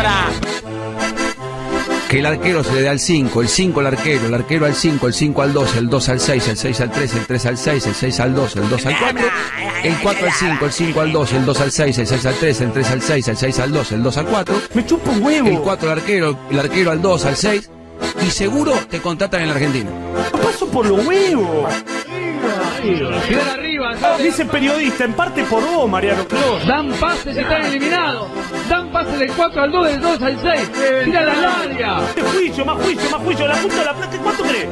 hembra. Que el arquero se le da al 5, el 5 al arquero, el arquero al 5, el 5 al 2, el 2 al 6, el 6 al 3, el 3 al 6, el 6 al 2, el 2 al 4, el 4 al 5, el 5 al 2, el 2 al 6, el 6 al 3, el 3 al 6, el 6 al 2, el 2 al 4. Me chupa un huevo. El 4 al arquero, el arquero al 2, al 6. Y seguro te contratan en la Argentina. Paso por los huevos. Dice periodista, en parte por vos, Mariano Clos. Dan pases y están eliminados. Dan pases del 4 al 2, del 2 al 6. Tira la área. Este juicio, más juicio, más juicio. La punta de la plata, ¿cuánto crees?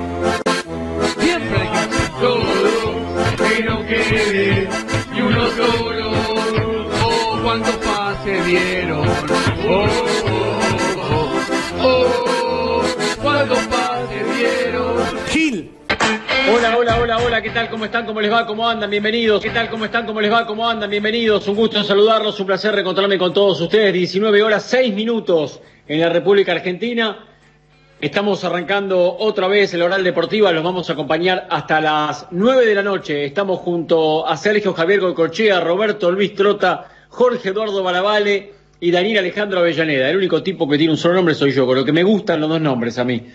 Siempre hay que todo que no quede y uno solo. Oh, cuántos pases dieron. Oh, Hola, ¿qué tal? ¿Cómo están? ¿Cómo les va? ¿Cómo andan? Bienvenidos. ¿Qué tal? ¿Cómo están? ¿Cómo les va? ¿Cómo andan? Bienvenidos. Un gusto saludarlos, un placer reencontrarme con todos ustedes. 19 horas 6 minutos en la República Argentina. Estamos arrancando otra vez el Oral Deportiva, los vamos a acompañar hasta las 9 de la noche. Estamos junto a Sergio Javier Golcorchea, Roberto Luis Trota, Jorge Eduardo Baravale y Daniel Alejandro Avellaneda. El único tipo que tiene un solo nombre soy yo, con lo que me gustan los dos nombres a mí.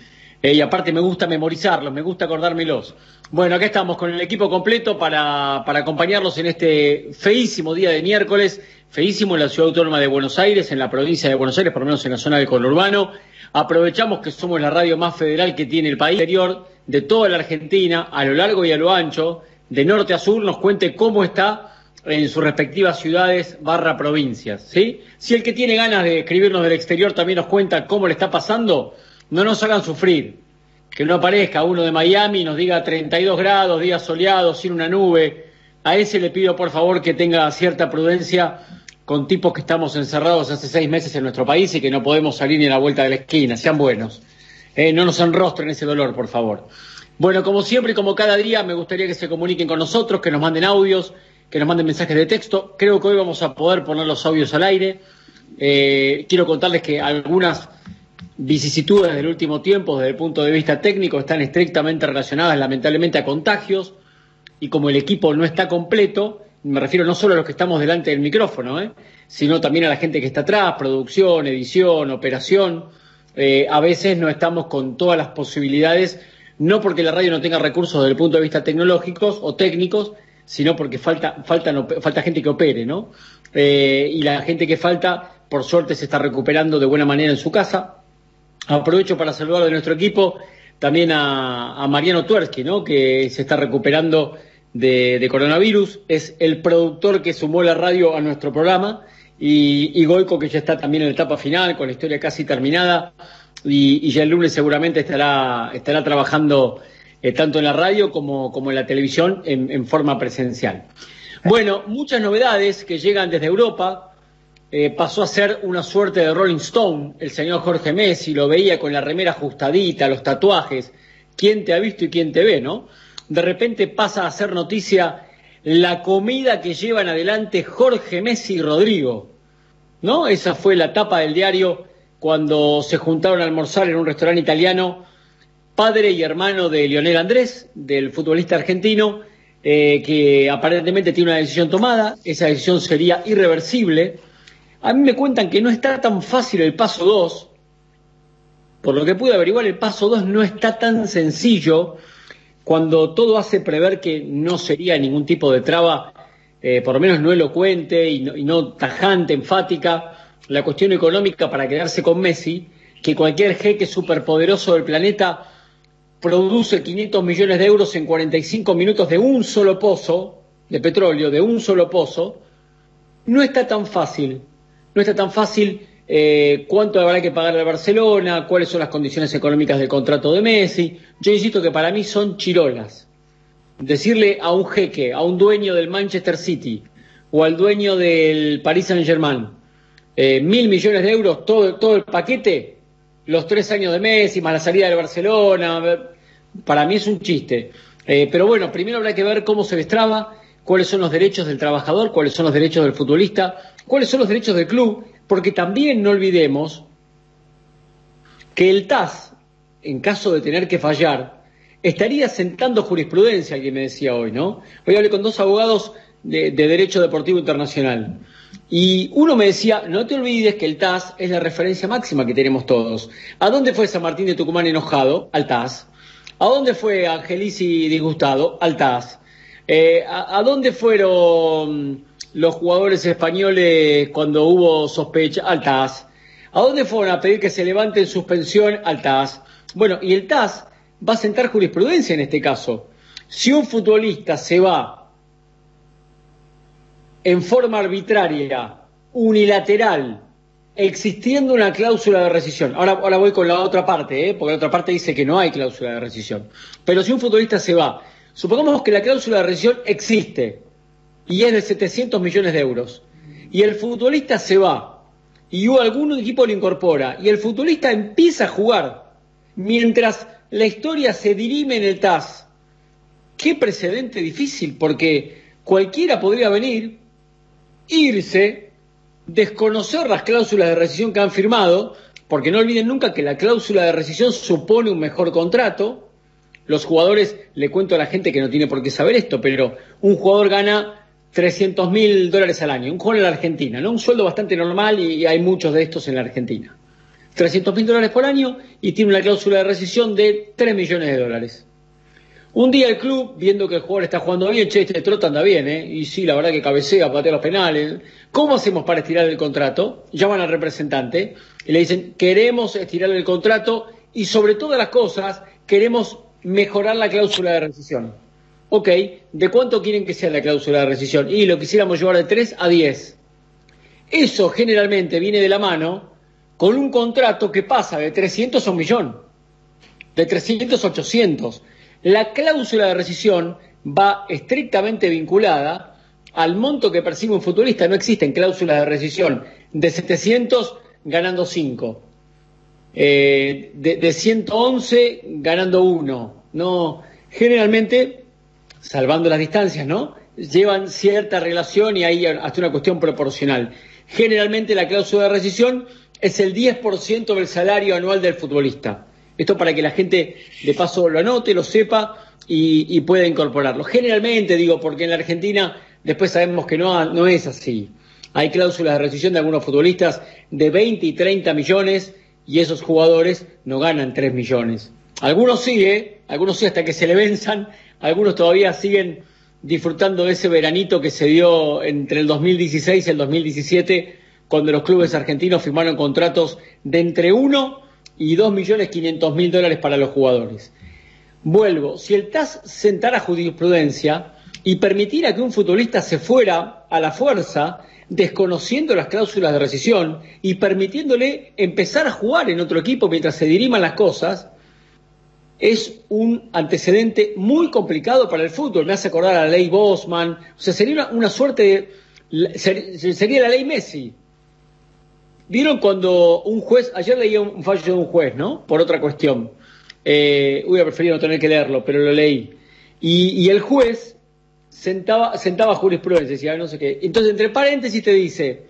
Y aparte me gusta memorizarlos, me gusta acordármelos. Bueno, acá estamos con el equipo completo para, para acompañarlos en este feísimo día de miércoles, feísimo en la ciudad autónoma de Buenos Aires, en la provincia de Buenos Aires, por lo menos en la zona del conurbano. Aprovechamos que somos la radio más federal que tiene el país exterior, de toda la Argentina, a lo largo y a lo ancho, de norte a sur, nos cuente cómo está en sus respectivas ciudades barra provincias, ¿sí? Si el que tiene ganas de escribirnos del exterior también nos cuenta cómo le está pasando, no nos hagan sufrir. Que no aparezca uno de Miami y nos diga 32 grados, días soleados, sin una nube. A ese le pido por favor que tenga cierta prudencia con tipos que estamos encerrados hace seis meses en nuestro país y que no podemos salir ni a la vuelta de la esquina. Sean buenos. Eh, no nos enrostren ese dolor, por favor. Bueno, como siempre y como cada día, me gustaría que se comuniquen con nosotros, que nos manden audios, que nos manden mensajes de texto. Creo que hoy vamos a poder poner los audios al aire. Eh, quiero contarles que algunas vicisitudes del último tiempo desde el punto de vista técnico están estrictamente relacionadas lamentablemente a contagios y como el equipo no está completo, me refiero no solo a los que estamos delante del micrófono, ¿eh? sino también a la gente que está atrás, producción, edición, operación, eh, a veces no estamos con todas las posibilidades, no porque la radio no tenga recursos desde el punto de vista tecnológicos o técnicos, sino porque falta, falta, falta gente que opere, ¿no? Eh, y la gente que falta, por suerte, se está recuperando de buena manera en su casa, Aprovecho para saludar de nuestro equipo también a, Mariano Tuersky, ¿no? que se está recuperando de, coronavirus. Es el productor que sumó la radio a nuestro programa. Y, Goico, que ya está también en la etapa final, con la historia casi terminada. Y, ya el lunes seguramente estará, estará trabajando eh, tanto en la radio como, como en la televisión en forma presencial. Bueno, muchas novedades que llegan desde Europa. Eh, pasó a ser una suerte de Rolling Stone, el señor Jorge Messi, lo veía con la remera ajustadita, los tatuajes, quién te ha visto y quién te ve, ¿no? De repente pasa a ser noticia la comida que llevan adelante Jorge Messi y Rodrigo, ¿no? Esa fue la tapa del diario cuando se juntaron a almorzar en un restaurante italiano, padre y hermano de Lionel Andrés, del futbolista argentino, eh, que aparentemente tiene una decisión tomada, esa decisión sería irreversible, a mí me cuentan que no está tan fácil el paso 2. Por lo que pude averiguar, el paso 2 no está tan sencillo cuando todo hace prever que no sería ningún tipo de traba, eh, por lo menos no elocuente y no, y no tajante, enfática, la cuestión económica para quedarse con Messi, que cualquier jeque superpoderoso del planeta produce 500 millones de euros en 45 minutos de un solo pozo de petróleo, de un solo pozo, no está tan fácil no está tan fácil eh, cuánto habrá que pagar a Barcelona, cuáles son las condiciones económicas del contrato de Messi. Yo insisto que para mí son chirolas. Decirle a un jeque, a un dueño del Manchester City o al dueño del Paris Saint Germain, eh, mil millones de euros, todo, todo el paquete, los tres años de Messi, más la salida del Barcelona, para mí es un chiste. Eh, pero bueno, primero habrá que ver cómo se destraba, cuáles son los derechos del trabajador, cuáles son los derechos del futbolista, cuáles son los derechos del club, porque también no olvidemos que el TAS, en caso de tener que fallar, estaría sentando jurisprudencia, alguien me decía hoy, ¿no? Hoy hablé con dos abogados de, de Derecho Deportivo Internacional Y uno me decía, no te olvides que el TAS es la referencia máxima que tenemos todos. ¿A dónde fue San Martín de Tucumán enojado? Al TAS. ¿A dónde fue Angelici disgustado? Al TAS. Eh, ¿a, ¿A dónde fueron los jugadores españoles cuando hubo sospecha? Al TAS. ¿A dónde fueron a pedir que se levante en suspensión? Al TAS. Bueno, y el TAS va a sentar jurisprudencia en este caso. Si un futbolista se va en forma arbitraria, unilateral, existiendo una cláusula de rescisión. Ahora, ahora voy con la otra parte, ¿eh? porque la otra parte dice que no hay cláusula de rescisión. Pero si un futbolista se va, supongamos que la cláusula de rescisión existe y es de 700 millones de euros, y el futbolista se va y algún equipo lo incorpora y el futbolista empieza a jugar mientras la historia se dirime en el TAS. Qué precedente difícil, porque cualquiera podría venir, irse, desconocer las cláusulas de rescisión que han firmado, porque no olviden nunca que la cláusula de rescisión supone un mejor contrato. Los jugadores, le cuento a la gente que no tiene por qué saber esto, pero un jugador gana 300 mil dólares al año, un jugador en la Argentina, ¿no? Un sueldo bastante normal y hay muchos de estos en la Argentina. 300 mil dólares por año y tiene una cláusula de rescisión de 3 millones de dólares. Un día el club, viendo que el jugador está jugando bien, che, este trota anda bien, ¿eh? Y sí, la verdad que cabecea, patea los penales. ¿Cómo hacemos para estirar el contrato? Llaman al representante y le dicen, queremos estirar el contrato y sobre todas las cosas, queremos mejorar la cláusula de rescisión. Ok, ¿de cuánto quieren que sea la cláusula de rescisión? Y lo quisiéramos llevar de 3 a 10. Eso generalmente viene de la mano con un contrato que pasa de 300 a un millón, de 300 a 800 la cláusula de rescisión va estrictamente vinculada al monto que percibe un futbolista. No existen cláusulas de rescisión de 700 ganando 5, eh, de, de 111 ganando 1. No, generalmente, salvando las distancias, ¿no? Llevan cierta relación y hay hasta una cuestión proporcional. Generalmente la cláusula de rescisión es el 10% del salario anual del futbolista. Esto para que la gente de paso lo anote, lo sepa y, pueda incorporarlo. Generalmente digo, porque en la Argentina después sabemos que no, no es así. Hay cláusulas de rescisión de algunos futbolistas de 20 y 30 millones y esos jugadores no ganan 3 millones. Algunos sí, ¿eh? algunos sí hasta que se le venzan, algunos todavía siguen disfrutando de ese veranito que se dio entre el 2016 y el 2017, cuando los clubes argentinos firmaron contratos de entre 1 y 2.500.000 dólares para los jugadores. Vuelvo, si el TAS sentara jurisprudencia y permitiera que un futbolista se fuera a la fuerza, desconociendo las cláusulas de rescisión y permitiéndole empezar a jugar en otro equipo mientras se diriman las cosas, es un antecedente muy complicado para el fútbol. Me hace acordar a la ley Bosman, o sea, sería una, suerte de. Sería la ley Messi. ¿Vieron cuando un juez, ayer leía un fallo de un juez, ¿no? Por otra cuestión. Eh, hubiera preferido no tener que leerlo, pero lo leí. Y, el juez sentaba, sentaba jurisprudencia, decía, no sé qué. Entonces, entre paréntesis te dice,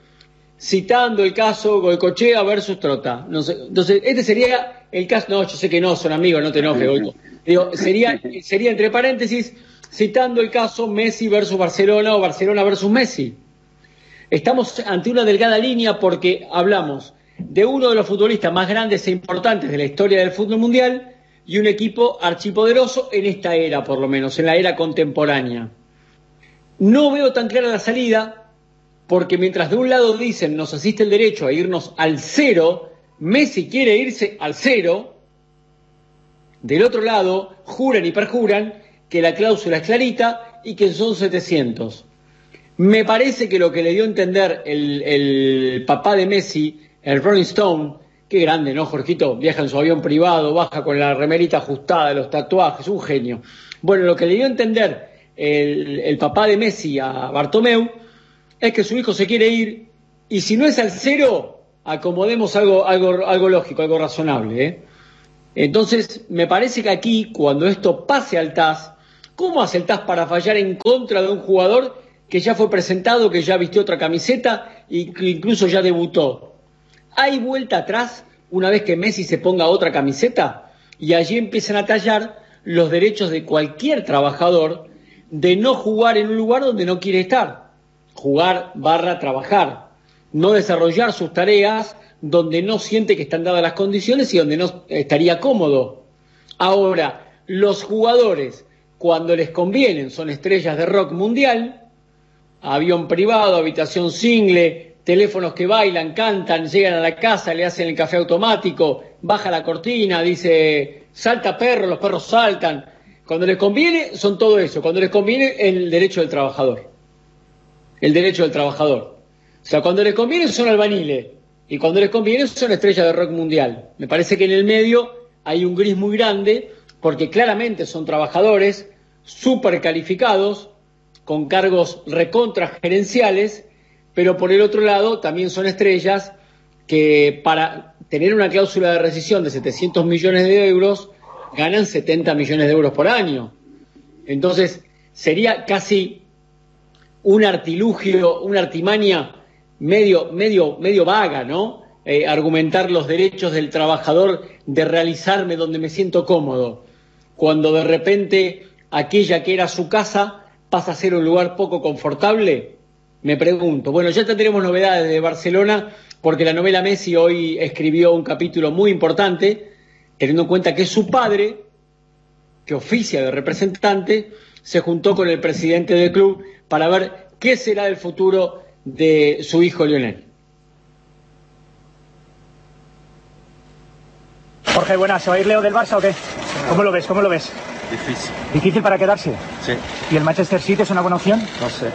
citando el caso Goicochea versus Trota. Entonces, este sería el caso, no, yo sé que no, son amigos, no te enojes, Goico. Digo, sería, sería entre paréntesis, citando el caso Messi versus Barcelona o Barcelona versus Messi. Estamos ante una delgada línea porque hablamos de uno de los futbolistas más grandes e importantes de la historia del fútbol mundial y un equipo archipoderoso en esta era, por lo menos, en la era contemporánea. No veo tan clara la salida porque mientras de un lado dicen nos asiste el derecho a irnos al cero, Messi quiere irse al cero, del otro lado juran y perjuran que la cláusula es clarita y que son 700. Me parece que lo que le dio a entender el, papá de Messi, el Rolling Stone, qué grande, ¿no, Jorgito? Viaja en su avión privado, baja con la remerita ajustada, los tatuajes, un genio. Bueno, lo que le dio a entender el, papá de Messi a Bartomeu es que su hijo se quiere ir y si no es al cero, acomodemos algo, algo, algo lógico, algo razonable. ¿eh? Entonces, me parece que aquí, cuando esto pase al TAS, ¿cómo hace el TAS para fallar en contra de un jugador que ya fue presentado, que ya vistió otra camiseta y que incluso ya debutó. ¿Hay vuelta atrás una vez que Messi se ponga otra camiseta? Y allí empiezan a tallar los derechos de cualquier trabajador de no jugar en un lugar donde no quiere estar. Jugar barra trabajar. no desarrollar sus tareas donde no siente que están dadas las condiciones y donde no estaría cómodo. Ahora, los jugadores, cuando les convienen, son estrellas de rock mundial, avión privado, habitación single, teléfonos que bailan, cantan, llegan a la casa, le hacen el café automático, baja la cortina, dice, salta perro, los perros saltan. Cuando les conviene, son todo eso. Cuando les conviene, el derecho del trabajador. El derecho del trabajador. O sea, cuando les conviene, son albaniles. Y cuando les conviene, son estrellas de rock mundial. Me parece que en el medio hay un gris muy grande, porque claramente son trabajadores súper calificados, con cargos recontra gerenciales, pero por el otro lado también son estrellas que para tener una cláusula de rescisión de 700 millones de euros ganan 70 millones de euros por año. Entonces sería casi un artilugio, una artimaña medio, medio, medio vaga, ¿no? Eh, argumentar los derechos del trabajador de realizarme donde me siento cómodo, cuando de repente aquella que era su casa pasa a ser un lugar poco confortable? Me pregunto. Bueno, ya tendremos novedades de Barcelona porque la novela Messi hoy escribió un capítulo muy importante, teniendo en cuenta que su padre, que oficia de representante, se juntó con el presidente del club para ver qué será el futuro de su hijo Lionel. Jorge, buenas. ¿Se va a ir Leo del Barça o qué? ¿Cómo lo ves? ¿Cómo lo ves? Difícil. ¿Difícil para quedarse? Sí. ¿Y el Manchester City es una buena opción? No sé.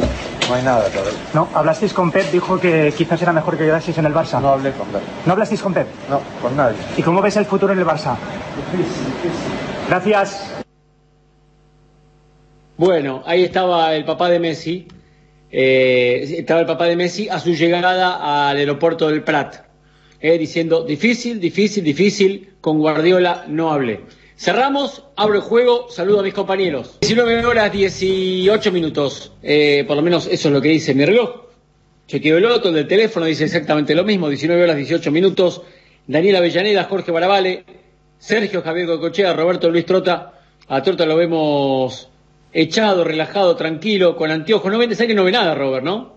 No hay nada todavía. No, hablasteis con Pep, dijo que quizás era mejor que quedaseis en el Barça. No hablé con él. ¿No hablasteis con Pep? No, con nadie. ¿Y cómo ves el futuro en el Barça? Difícil, difícil. Gracias. Bueno, ahí estaba el papá de Messi, eh, estaba el papá de Messi a su llegada al aeropuerto del Prat, eh, diciendo difícil, difícil, difícil, con Guardiola no hablé. Cerramos, abro el juego, saludo a mis compañeros. 19 horas 18 minutos, eh, por lo menos eso es lo que dice mi reloj. Chequeo el otro, el del teléfono dice exactamente lo mismo, 19 horas 18 minutos. Daniel Avellaneda, Jorge Baravale, Sergio Javier Cocochea, Roberto Luis Trota. A Trota lo vemos echado, relajado, tranquilo, con anteojos. No ven, ¿sabes que no ve nada, Robert, no?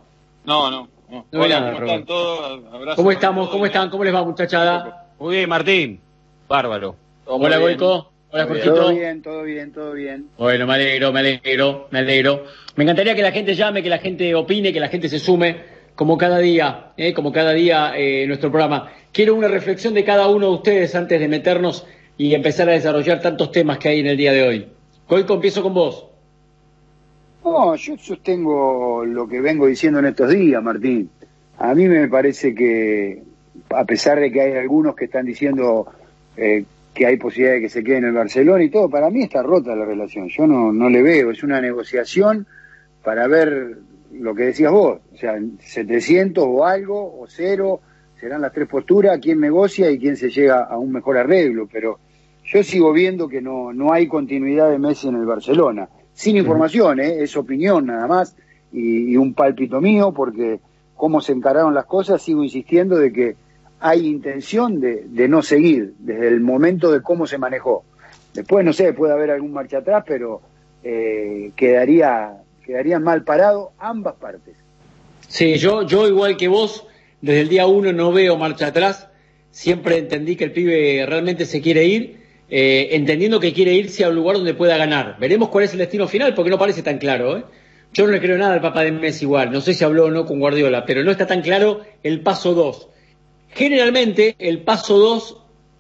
No, no. no. No ve Hola, nada, ¿cómo Robert. están todos? Abrazo ¿Cómo estamos? todos. ¿Cómo están? ¿Cómo les va, muchachada? Muy bien, Martín. Bárbaro. Hola. Goico. Hola. Jorgito. Todo bien, todo bien, todo bien. Bueno, me alegro, me alegro, me alegro. Me encantaría que la gente llame, que la gente opine, que la gente se sume, como cada día, ¿eh? como cada día eh, en nuestro programa. Quiero una reflexión de cada uno de ustedes antes de meternos y empezar a desarrollar tantos temas que hay en el día de hoy. Goico, empiezo con vos. No, yo sostengo lo que vengo diciendo en estos días, Martín. A mí me parece que, a pesar de que hay algunos que están diciendo eh, que hay posibilidad de que se quede en el Barcelona y todo, para mí está rota la relación. Yo no, no le veo, es una negociación para ver lo que decías vos, o sea, 700 o algo, o cero, serán las tres posturas, quién negocia y quién se llega a un mejor arreglo, pero yo sigo viendo que no, no hay continuidad de Messi en el Barcelona. Sin información, ¿eh? es opinión nada más y, y un pálpito mío porque cómo se encararon las cosas, sigo insistiendo de que hay intención de, de no seguir desde el momento de cómo se manejó. Después, no sé, puede haber algún marcha atrás, pero eh, quedaría, quedarían mal parado ambas partes. Sí, yo, yo igual que vos, desde el día uno no veo marcha atrás. Siempre entendí que el pibe realmente se quiere ir, eh, entendiendo que quiere irse a un lugar donde pueda ganar. Veremos cuál es el destino final, porque no parece tan claro. ¿eh? Yo no le creo nada al papá de Messi igual. No sé si habló o no con Guardiola, pero no está tan claro el paso 2. Generalmente el paso 2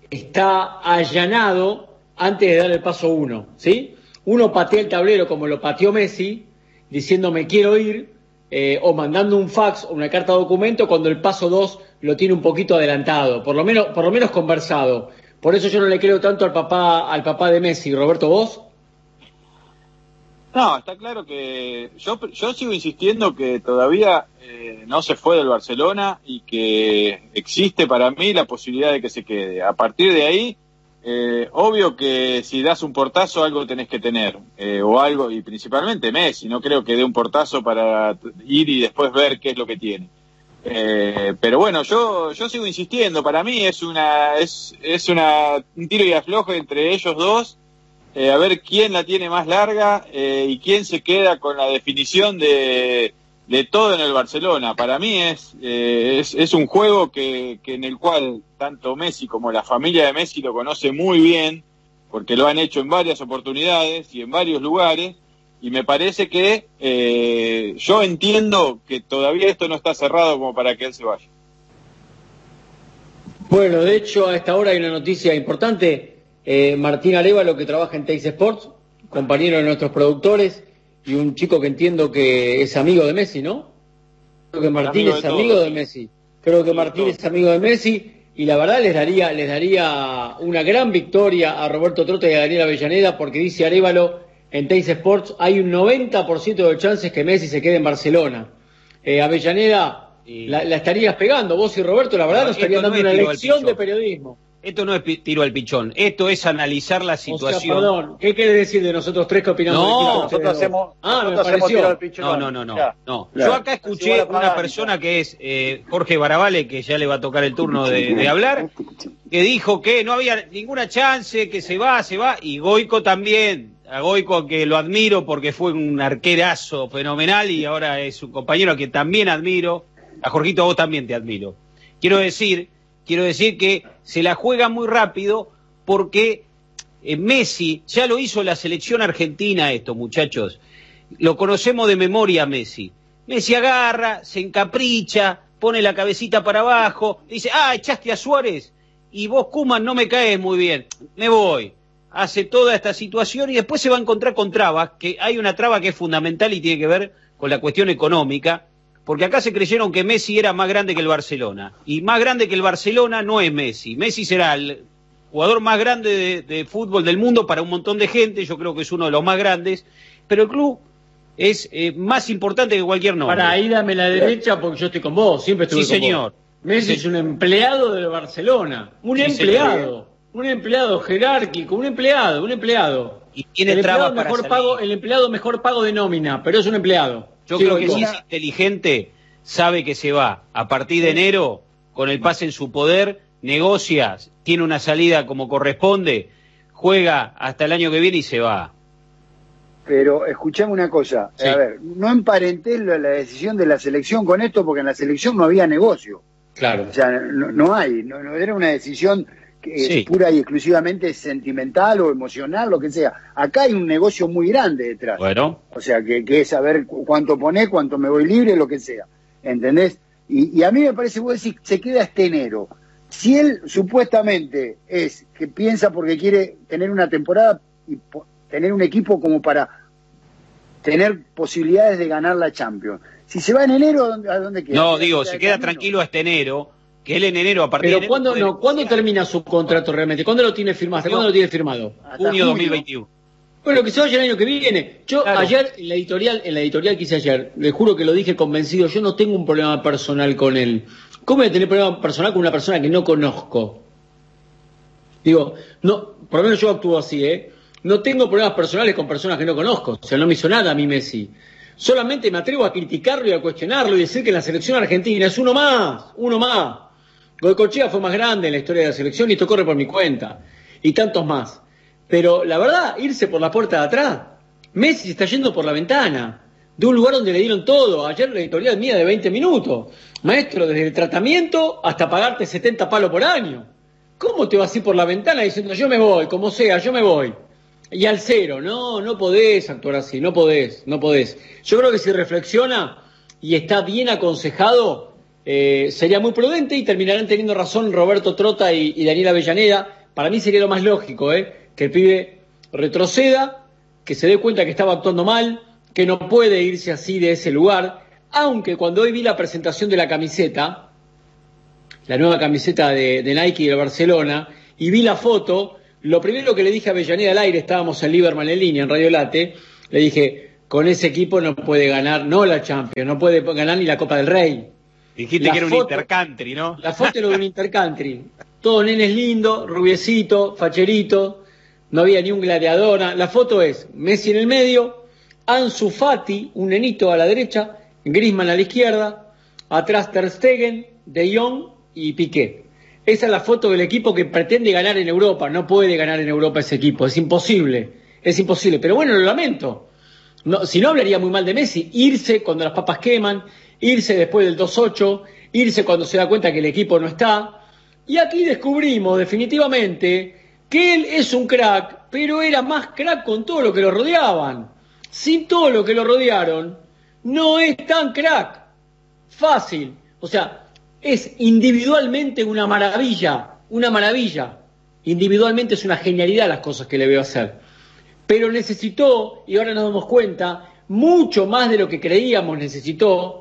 está allanado antes de dar el paso 1, ¿sí? Uno patea el tablero como lo pateó Messi, diciendo me quiero ir, eh, o mandando un fax o una carta documento cuando el paso 2 lo tiene un poquito adelantado, por lo menos, por lo menos conversado. Por eso yo no le creo tanto al papá, al papá de Messi. Roberto, ¿vos? No, está claro que yo, yo sigo insistiendo que todavía eh, no se fue del Barcelona y que existe para mí la posibilidad de que se quede. A partir de ahí, eh, obvio que si das un portazo algo tenés que tener, eh, o algo, y principalmente Messi, no creo que dé un portazo para ir y después ver qué es lo que tiene. Eh, pero bueno, yo, yo sigo insistiendo, para mí es una, es, es una, un tiro y afloje entre ellos dos eh, a ver quién la tiene más larga eh, y quién se queda con la definición de, de todo en el Barcelona. Para mí es, eh, es, es, un juego que, que, en el cual tanto Messi como la familia de Messi lo conoce muy bien, porque lo han hecho en varias oportunidades y en varios lugares, y me parece que eh, yo entiendo que todavía esto no está cerrado como para que él se vaya. Bueno, de hecho, a esta hora hay una noticia importante. Eh, Martín Arevalo, que trabaja en Teis Sports, compañero de nuestros productores, y un chico que entiendo que es amigo de Messi, ¿no? Creo que Martín es amigo de Messi. Creo que Martín es amigo de Messi y la verdad les daría les daría una gran victoria a Roberto Trote y a Daniel Avellaneda porque dice Arevalo en Teis Sports hay un 90% de chances que Messi se quede en Barcelona. Eh, Avellaneda la, la, estarías pegando, vos y Roberto, la verdad, nos estarían dando una lección de periodismo. Esto no es tiro al pichón, esto es analizar la situación. O sea, perdón, ¿qué quiere decir de nosotros tres que opinamos? No, nosotros hacemos, ah, nosotros hacemos tiro al pichón. No, no, no, no. no. Yo acá escuché una persona que es eh, Jorge Barabale, que ya le va a tocar el turno de, de, hablar, que dijo que no había ninguna chance, que se va, se va, y Goico también. A Goico que lo admiro porque fue un arquerazo fenomenal y ahora es un compañero que también admiro. A Jorgito vos también te admiro. Quiero decir Quiero decir que se la juega muy rápido porque eh, Messi ya lo hizo la selección argentina esto, muchachos. Lo conocemos de memoria Messi. Messi agarra, se encapricha, pone la cabecita para abajo, dice, ah, echaste a Suárez y vos, Kuman, no me caes muy bien, me voy. Hace toda esta situación y después se va a encontrar con trabas, que hay una traba que es fundamental y tiene que ver con la cuestión económica, porque acá se creyeron que Messi era más grande que el Barcelona. Y más grande que el Barcelona no es Messi. Messi será el jugador más grande de, de, fútbol del mundo para un montón de gente, yo creo que es uno de los más grandes, pero el club es eh, más importante que cualquier nombre. Para ahí dame la derecha porque yo estoy con vos, siempre estoy sí, con señor. vos. Messi Sí. es un empleado del Barcelona, un Sí, empleado, un empleado jerárquico, un empleado, un empleado. Y tiene el empleado mejor salir. pago, el empleado mejor pago de nómina, pero es un empleado. Yo Sí, creo que si es inteligente, sabe que se va. A partir de enero, con el pase en su poder, negocia, tiene una salida como corresponde, juega hasta el año que viene y se va. Pero escuchame una cosa, Sí. a ver, no emparenté la, la decisión de la selección con esto porque en la selección no había negocio. Claro. O sea, no, no hay, no, no era una decisión que es pura y exclusivamente sentimental o emocional, lo que sea. Acá hay un negocio muy grande detrás. Bueno, O sea, que, que es saber cu- cuánto ponés, cuánto me voy libre, lo que sea. ¿Entendés? Y, y a mí me parece, vos decís, se queda este enero. Si él supuestamente es que piensa porque quiere tener una temporada y tener un equipo como para tener posibilidades de ganar la Champions. Si se va en enero, ¿a dónde, a dónde queda? no, ¿Queda digo, se queda camino? tranquilo hasta enero, que él en enero, a partir de Pero enero, ¿cuándo, no, ¿cuándo termina su contrato realmente? ¿Cuándo lo tiene firmado? ¿Hasta Junio. cuándo lo tiene firmado? Junio 2021. Bueno, que se vaya el año que viene. Yo Claro. ayer, en la editorial, en la editorial que hice ayer, le juro que lo dije convencido, yo no tengo un problema personal con él. ¿Cómo voy a tener problema personal con una persona que no conozco? Digo, no, por lo menos yo actúo así, ¿eh? No tengo problemas personales con personas que no conozco. O sea, no me hizo nada a mí Messi. Solamente me atrevo a criticarlo y a cuestionarlo y decir que la selección argentina es uno más, uno más. Goicochea fue más grande en la historia de la selección y esto corre por mi cuenta. Y tantos más. Pero la verdad, irse por la puerta de atrás. Messi está yendo por la ventana. De un lugar donde le dieron todo. Ayer la editorial mía de 20 minutos. Maestro, desde el tratamiento hasta pagarte 70 palos por año. ¿Cómo te vas a ir por la ventana diciendo yo me voy, como sea, yo me voy? Y al cero, no, no podés actuar así, no podés, no podés. Yo creo que si reflexiona y está bien aconsejado, eh, sería muy prudente y terminarán teniendo razón Roberto Trota y, y Daniel Avellaneda. Para mí sería lo más lógico, ¿eh? que el pibe retroceda, que se dé cuenta que estaba actuando mal, que no puede irse así de ese lugar, aunque cuando hoy vi la presentación de la camiseta, la nueva camiseta de, Nike de Barcelona, y vi la foto, lo primero que le dije a Avellaneda al aire, estábamos en Lieberman en línea, en Radio Late, le dije, con ese equipo no puede ganar, no la Champions, no puede ganar ni la Copa del Rey. Dijiste La que era un foto- intercountry, ¿no? La foto era de un intercountry, todos nenes lindos, rubiecito, facherito, no había ni un gladiador, la foto es Messi en el medio, Ansu Fati, un nenito a la derecha, Griezmann a la izquierda, atrás Ter Stegen, De Jong y Piqué. Esa es la foto del equipo que pretende ganar en Europa, no puede ganar en Europa ese equipo, es imposible, es imposible, pero bueno, lo lamento. No, si no hablaría muy mal de Messi, irse cuando las papas queman, irse después del 2-8, irse cuando se da cuenta que el equipo no está. Y aquí descubrimos definitivamente que él es un crack, pero era más crack con todo lo que lo rodeaban. Sin todo lo que lo rodearon, no es tan crack. Fácil. O sea, es individualmente una maravilla, una maravilla. Individualmente es una genialidad las cosas que le veo hacer. Pero necesitó, y ahora nos damos cuenta, mucho más de lo que creíamos necesitó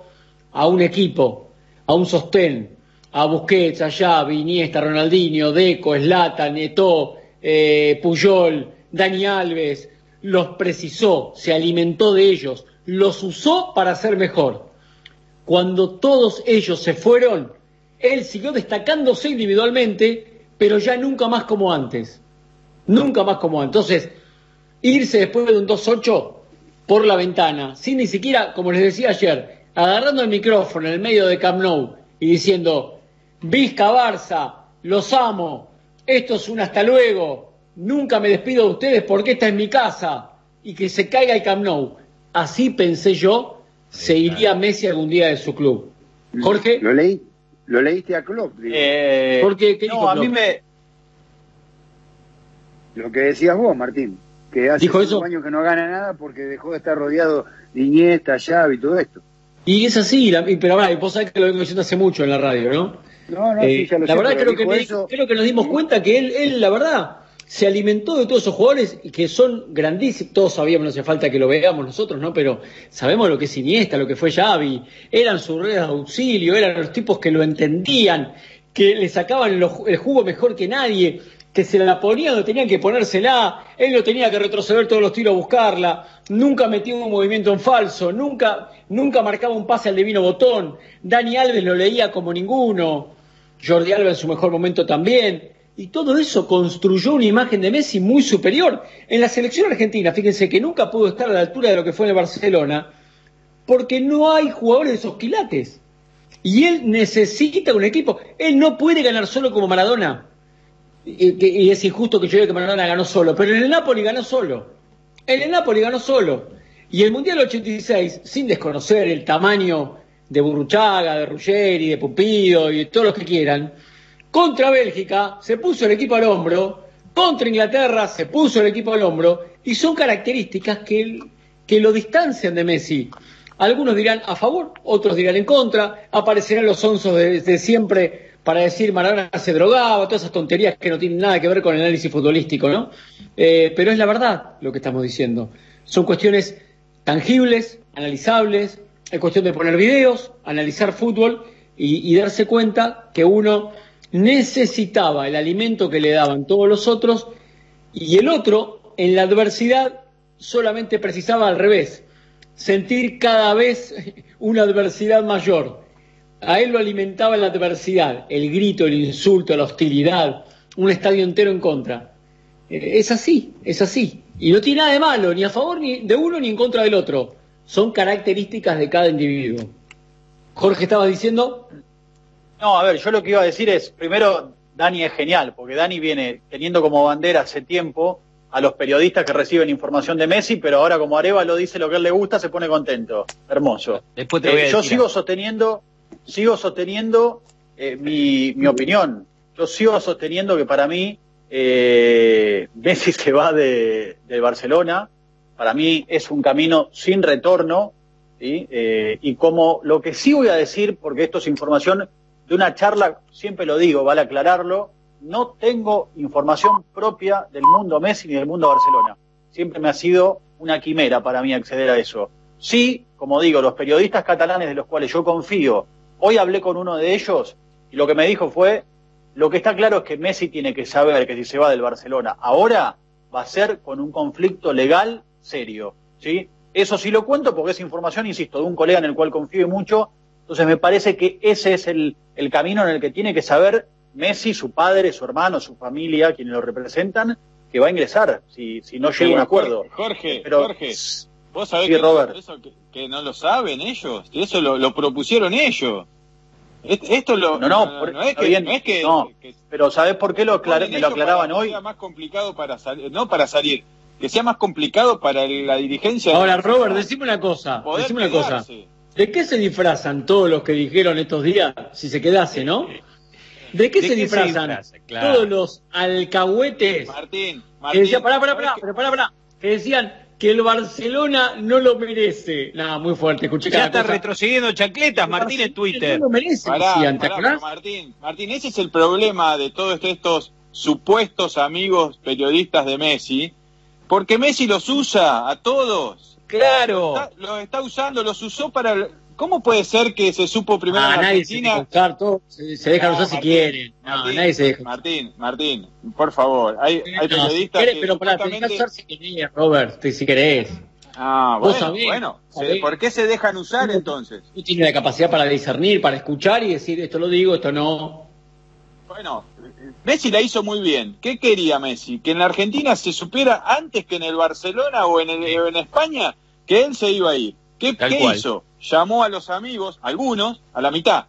a un equipo, a un sostén, a Busquets, a Xavi, Iniesta, Ronaldinho, Deco, Slatan, Neto, eh, Puyol, Dani Alves, los precisó, se alimentó de ellos, los usó para ser mejor. Cuando todos ellos se fueron, él siguió destacándose individualmente, pero ya nunca más como antes. Nunca más como antes. Entonces, irse después de un 2-8 por la ventana, sin ni siquiera, como les decía ayer, agarrando el micrófono en el medio de Camp Nou y diciendo, Vizca Barça, los amo, esto es un hasta luego, nunca me despido de ustedes porque esta es mi casa y que se caiga el Camp Nou. Así pensé yo, se iría Messi algún día de su club. Jorge. Lo leí, lo leíste a Klopp. Eh, Jorge, ¿qué no, a mí me. Lo que decías vos, Martín, que hace ¿Dijo cinco años que no gana nada porque dejó de estar rodeado de Iniesta, Xavi y todo esto. Y es así, la, pero ahora, vos sabés que lo vengo diciendo hace mucho en la radio, ¿no? No, no, Eh, sí, ya lo la sé, verdad creo que, dijo me- eso- creo que nos dimos cuenta que él, él, la verdad, se alimentó de todos esos jugadores y que son grandísimos. Todos sabíamos, no hace falta que lo veamos nosotros, ¿no? Pero sabemos lo que es Iniesta, lo que fue Xavi. Eran sus redes de auxilio, eran los tipos que lo entendían, que le sacaban los- el jugo mejor que nadie, que se la ponían donde tenían que ponérsela. Él no tenía que retroceder todos los tiros a buscarla. Nunca metió un movimiento en falso, nunca, nunca marcaba un pase al divino botón. Dani Alves lo leía como ninguno. Jordi Alba en su mejor momento también. Y todo eso construyó una imagen de Messi muy superior. En la selección argentina, fíjense que nunca pudo estar a la altura de lo que fue en el Barcelona, porque no hay jugadores de esos quilates. Y él necesita un equipo. Él no puede ganar solo como Maradona. Y, es injusto que yo diga que Maradona ganó solo, pero el Napoli ganó solo. El Napoli ganó solo. Y el Mundial 86, sin desconocer el tamaño de Burruchaga, de Ruggeri, de Pupido y de todos los que quieran, contra Bélgica se puso el equipo al hombro, contra Inglaterra se puso el equipo al hombro, y son características que, que lo distancian de Messi. Algunos dirán a favor, otros dirán en contra, aparecerán los onzos de, de siempre para decir Maradona se drogaba, todas esas tonterías que no tienen nada que ver con el análisis futbolístico, ¿no? Eh, pero es la verdad lo que estamos diciendo. Son cuestiones tangibles, analizables, es cuestión de poner videos, analizar fútbol y, y darse cuenta que uno necesitaba el alimento que le daban todos los otros y el otro en la adversidad solamente precisaba al revés, sentir cada vez una adversidad mayor. A él lo alimentaba la adversidad, el grito, el insulto, la hostilidad, un estadio entero en contra. Eh, Es así, es así. Y no tiene nada de malo, ni a favor ni de uno ni en contra del otro. Son características de cada individuo. Jorge, estabas diciendo, No, a ver, yo lo que iba a decir es, primero, Dani es genial, porque Dani viene teniendo como bandera hace tiempo a los periodistas que reciben información de Messi, pero ahora como Areva lo dice lo que a él le gusta, se pone contento. Hermoso. Después te Eh, voy a yo sigo sosteniendo, sigo sosteniendo eh, mi, opinión. Yo sigo sosteniendo que para mí eh, Messi se va de, de Barcelona. Para mí es un camino sin retorno. Eh, y como lo que sí voy a decir, porque esto es información de una charla, siempre lo digo, vale aclararlo, no tengo información propia del mundo Messi ni del mundo Barcelona. Siempre me ha sido una quimera para mí acceder a eso. Sí, como digo, los periodistas catalanes de los cuales yo confío, hoy hablé con uno de ellos y lo que me dijo fue, lo que está claro es que Messi tiene que saber que si se va del Barcelona ahora va a ser con un conflicto legal serio, ¿sí? Eso sí lo cuento porque es información, insisto, de un colega en el cual confío mucho, entonces me parece que ese es el, el camino en el que tiene que saber Messi, su padre, su hermano, su familia, quienes lo representan, que va a ingresar si, si no llega a un acuerdo. Jorge, Pero- Jorge, vos sabés Sí, que, Robert. eso que, que no lo saben ellos, y eso lo, lo propusieron ellos. Esto lo, No, no, por- no es que, bien, no es que, no, que Pero ¿sabés por qué lo, aclar- me lo aclaraban para que hoy? sea más complicado para salir, no para salir, que sea más complicado para la dirigencia. Ahora, Robert, decime una cosa, decime una cosa. ¿De qué se disfrazan todos los que dijeron estos días si se quedase, no? ¿De qué, se, disfrazan? Todos los alcahuetes. Martín, Martín. Que decían, pará, pará, pará, pará, pará, que decían que el Barcelona no lo merece. Nada, muy fuerte, escuché Ya está retrocediendo chancletas, Martín en Twitter. No lo merece, Martín, Martín, ese es el problema de todos estos supuestos amigos periodistas de Messi, porque Messi los usa a todos. Claro. Los está, usando, los usó para... ¿Cómo puede ser que se supo primero ah, en Argentina? Nadie se, usar, todo, se, se dejan usar si quieren. No, Martín, nadie se deja. Martín, Martín, por favor. Hay, hay periodistas que Pero para, supuestamente... te usar si querés, Robert, si querés. Ah, bueno, bueno. ¿Por qué se dejan usar entonces? Tú tienes la capacidad para discernir, para escuchar y decir esto lo digo, esto no. Bueno, Messi la hizo muy bien. ¿Qué quería Messi? Que en la Argentina se supiera antes que en el Barcelona o en, el, en España que él se iba a ir. ¿Qué, ¿qué hizo? Llamó a los amigos, algunos, a la mitad.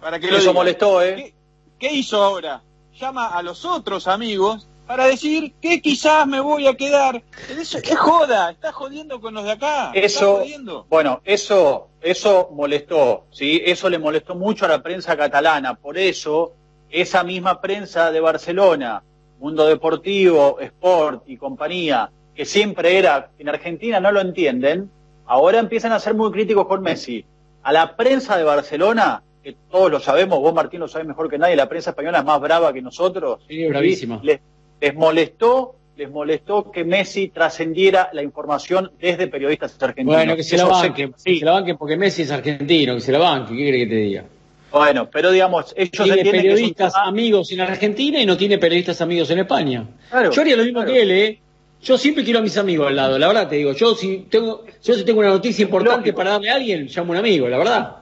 Para que Eso molestó, ¿eh? ¿Qué, hizo ahora? Llama a los otros amigos para decir que quizás me voy a quedar. Eso, es joda, está jodiendo con los de acá. Eso, bueno, eso, eso molestó, ¿sí? Eso le molestó mucho a la prensa catalana. Por eso esa misma prensa de Barcelona, Mundo Deportivo, Sport y compañía, que siempre era, en Argentina no lo entienden, ahora empiezan a ser muy críticos con Messi. A la prensa de Barcelona, que todos lo sabemos, vos Martín lo sabes mejor que nadie, la prensa española es más brava que nosotros. Sí, bravísima. Les, molestó les molestó que Messi trascendiera la información desde periodistas argentinos. Bueno, que se la banquen, sí. se la banquen porque Messi es argentino, que se la banquen, ¿qué quiere que te diga? Bueno, pero digamos, ellos tiene periodistas amigos en Argentina y no tiene periodistas amigos en España. yo haría lo mismo que él, ¿eh? Yo siempre quiero a mis amigos al lado, la verdad te digo. Yo si tengo, yo si tengo una noticia importante para darle a alguien, llamo a un amigo, la verdad.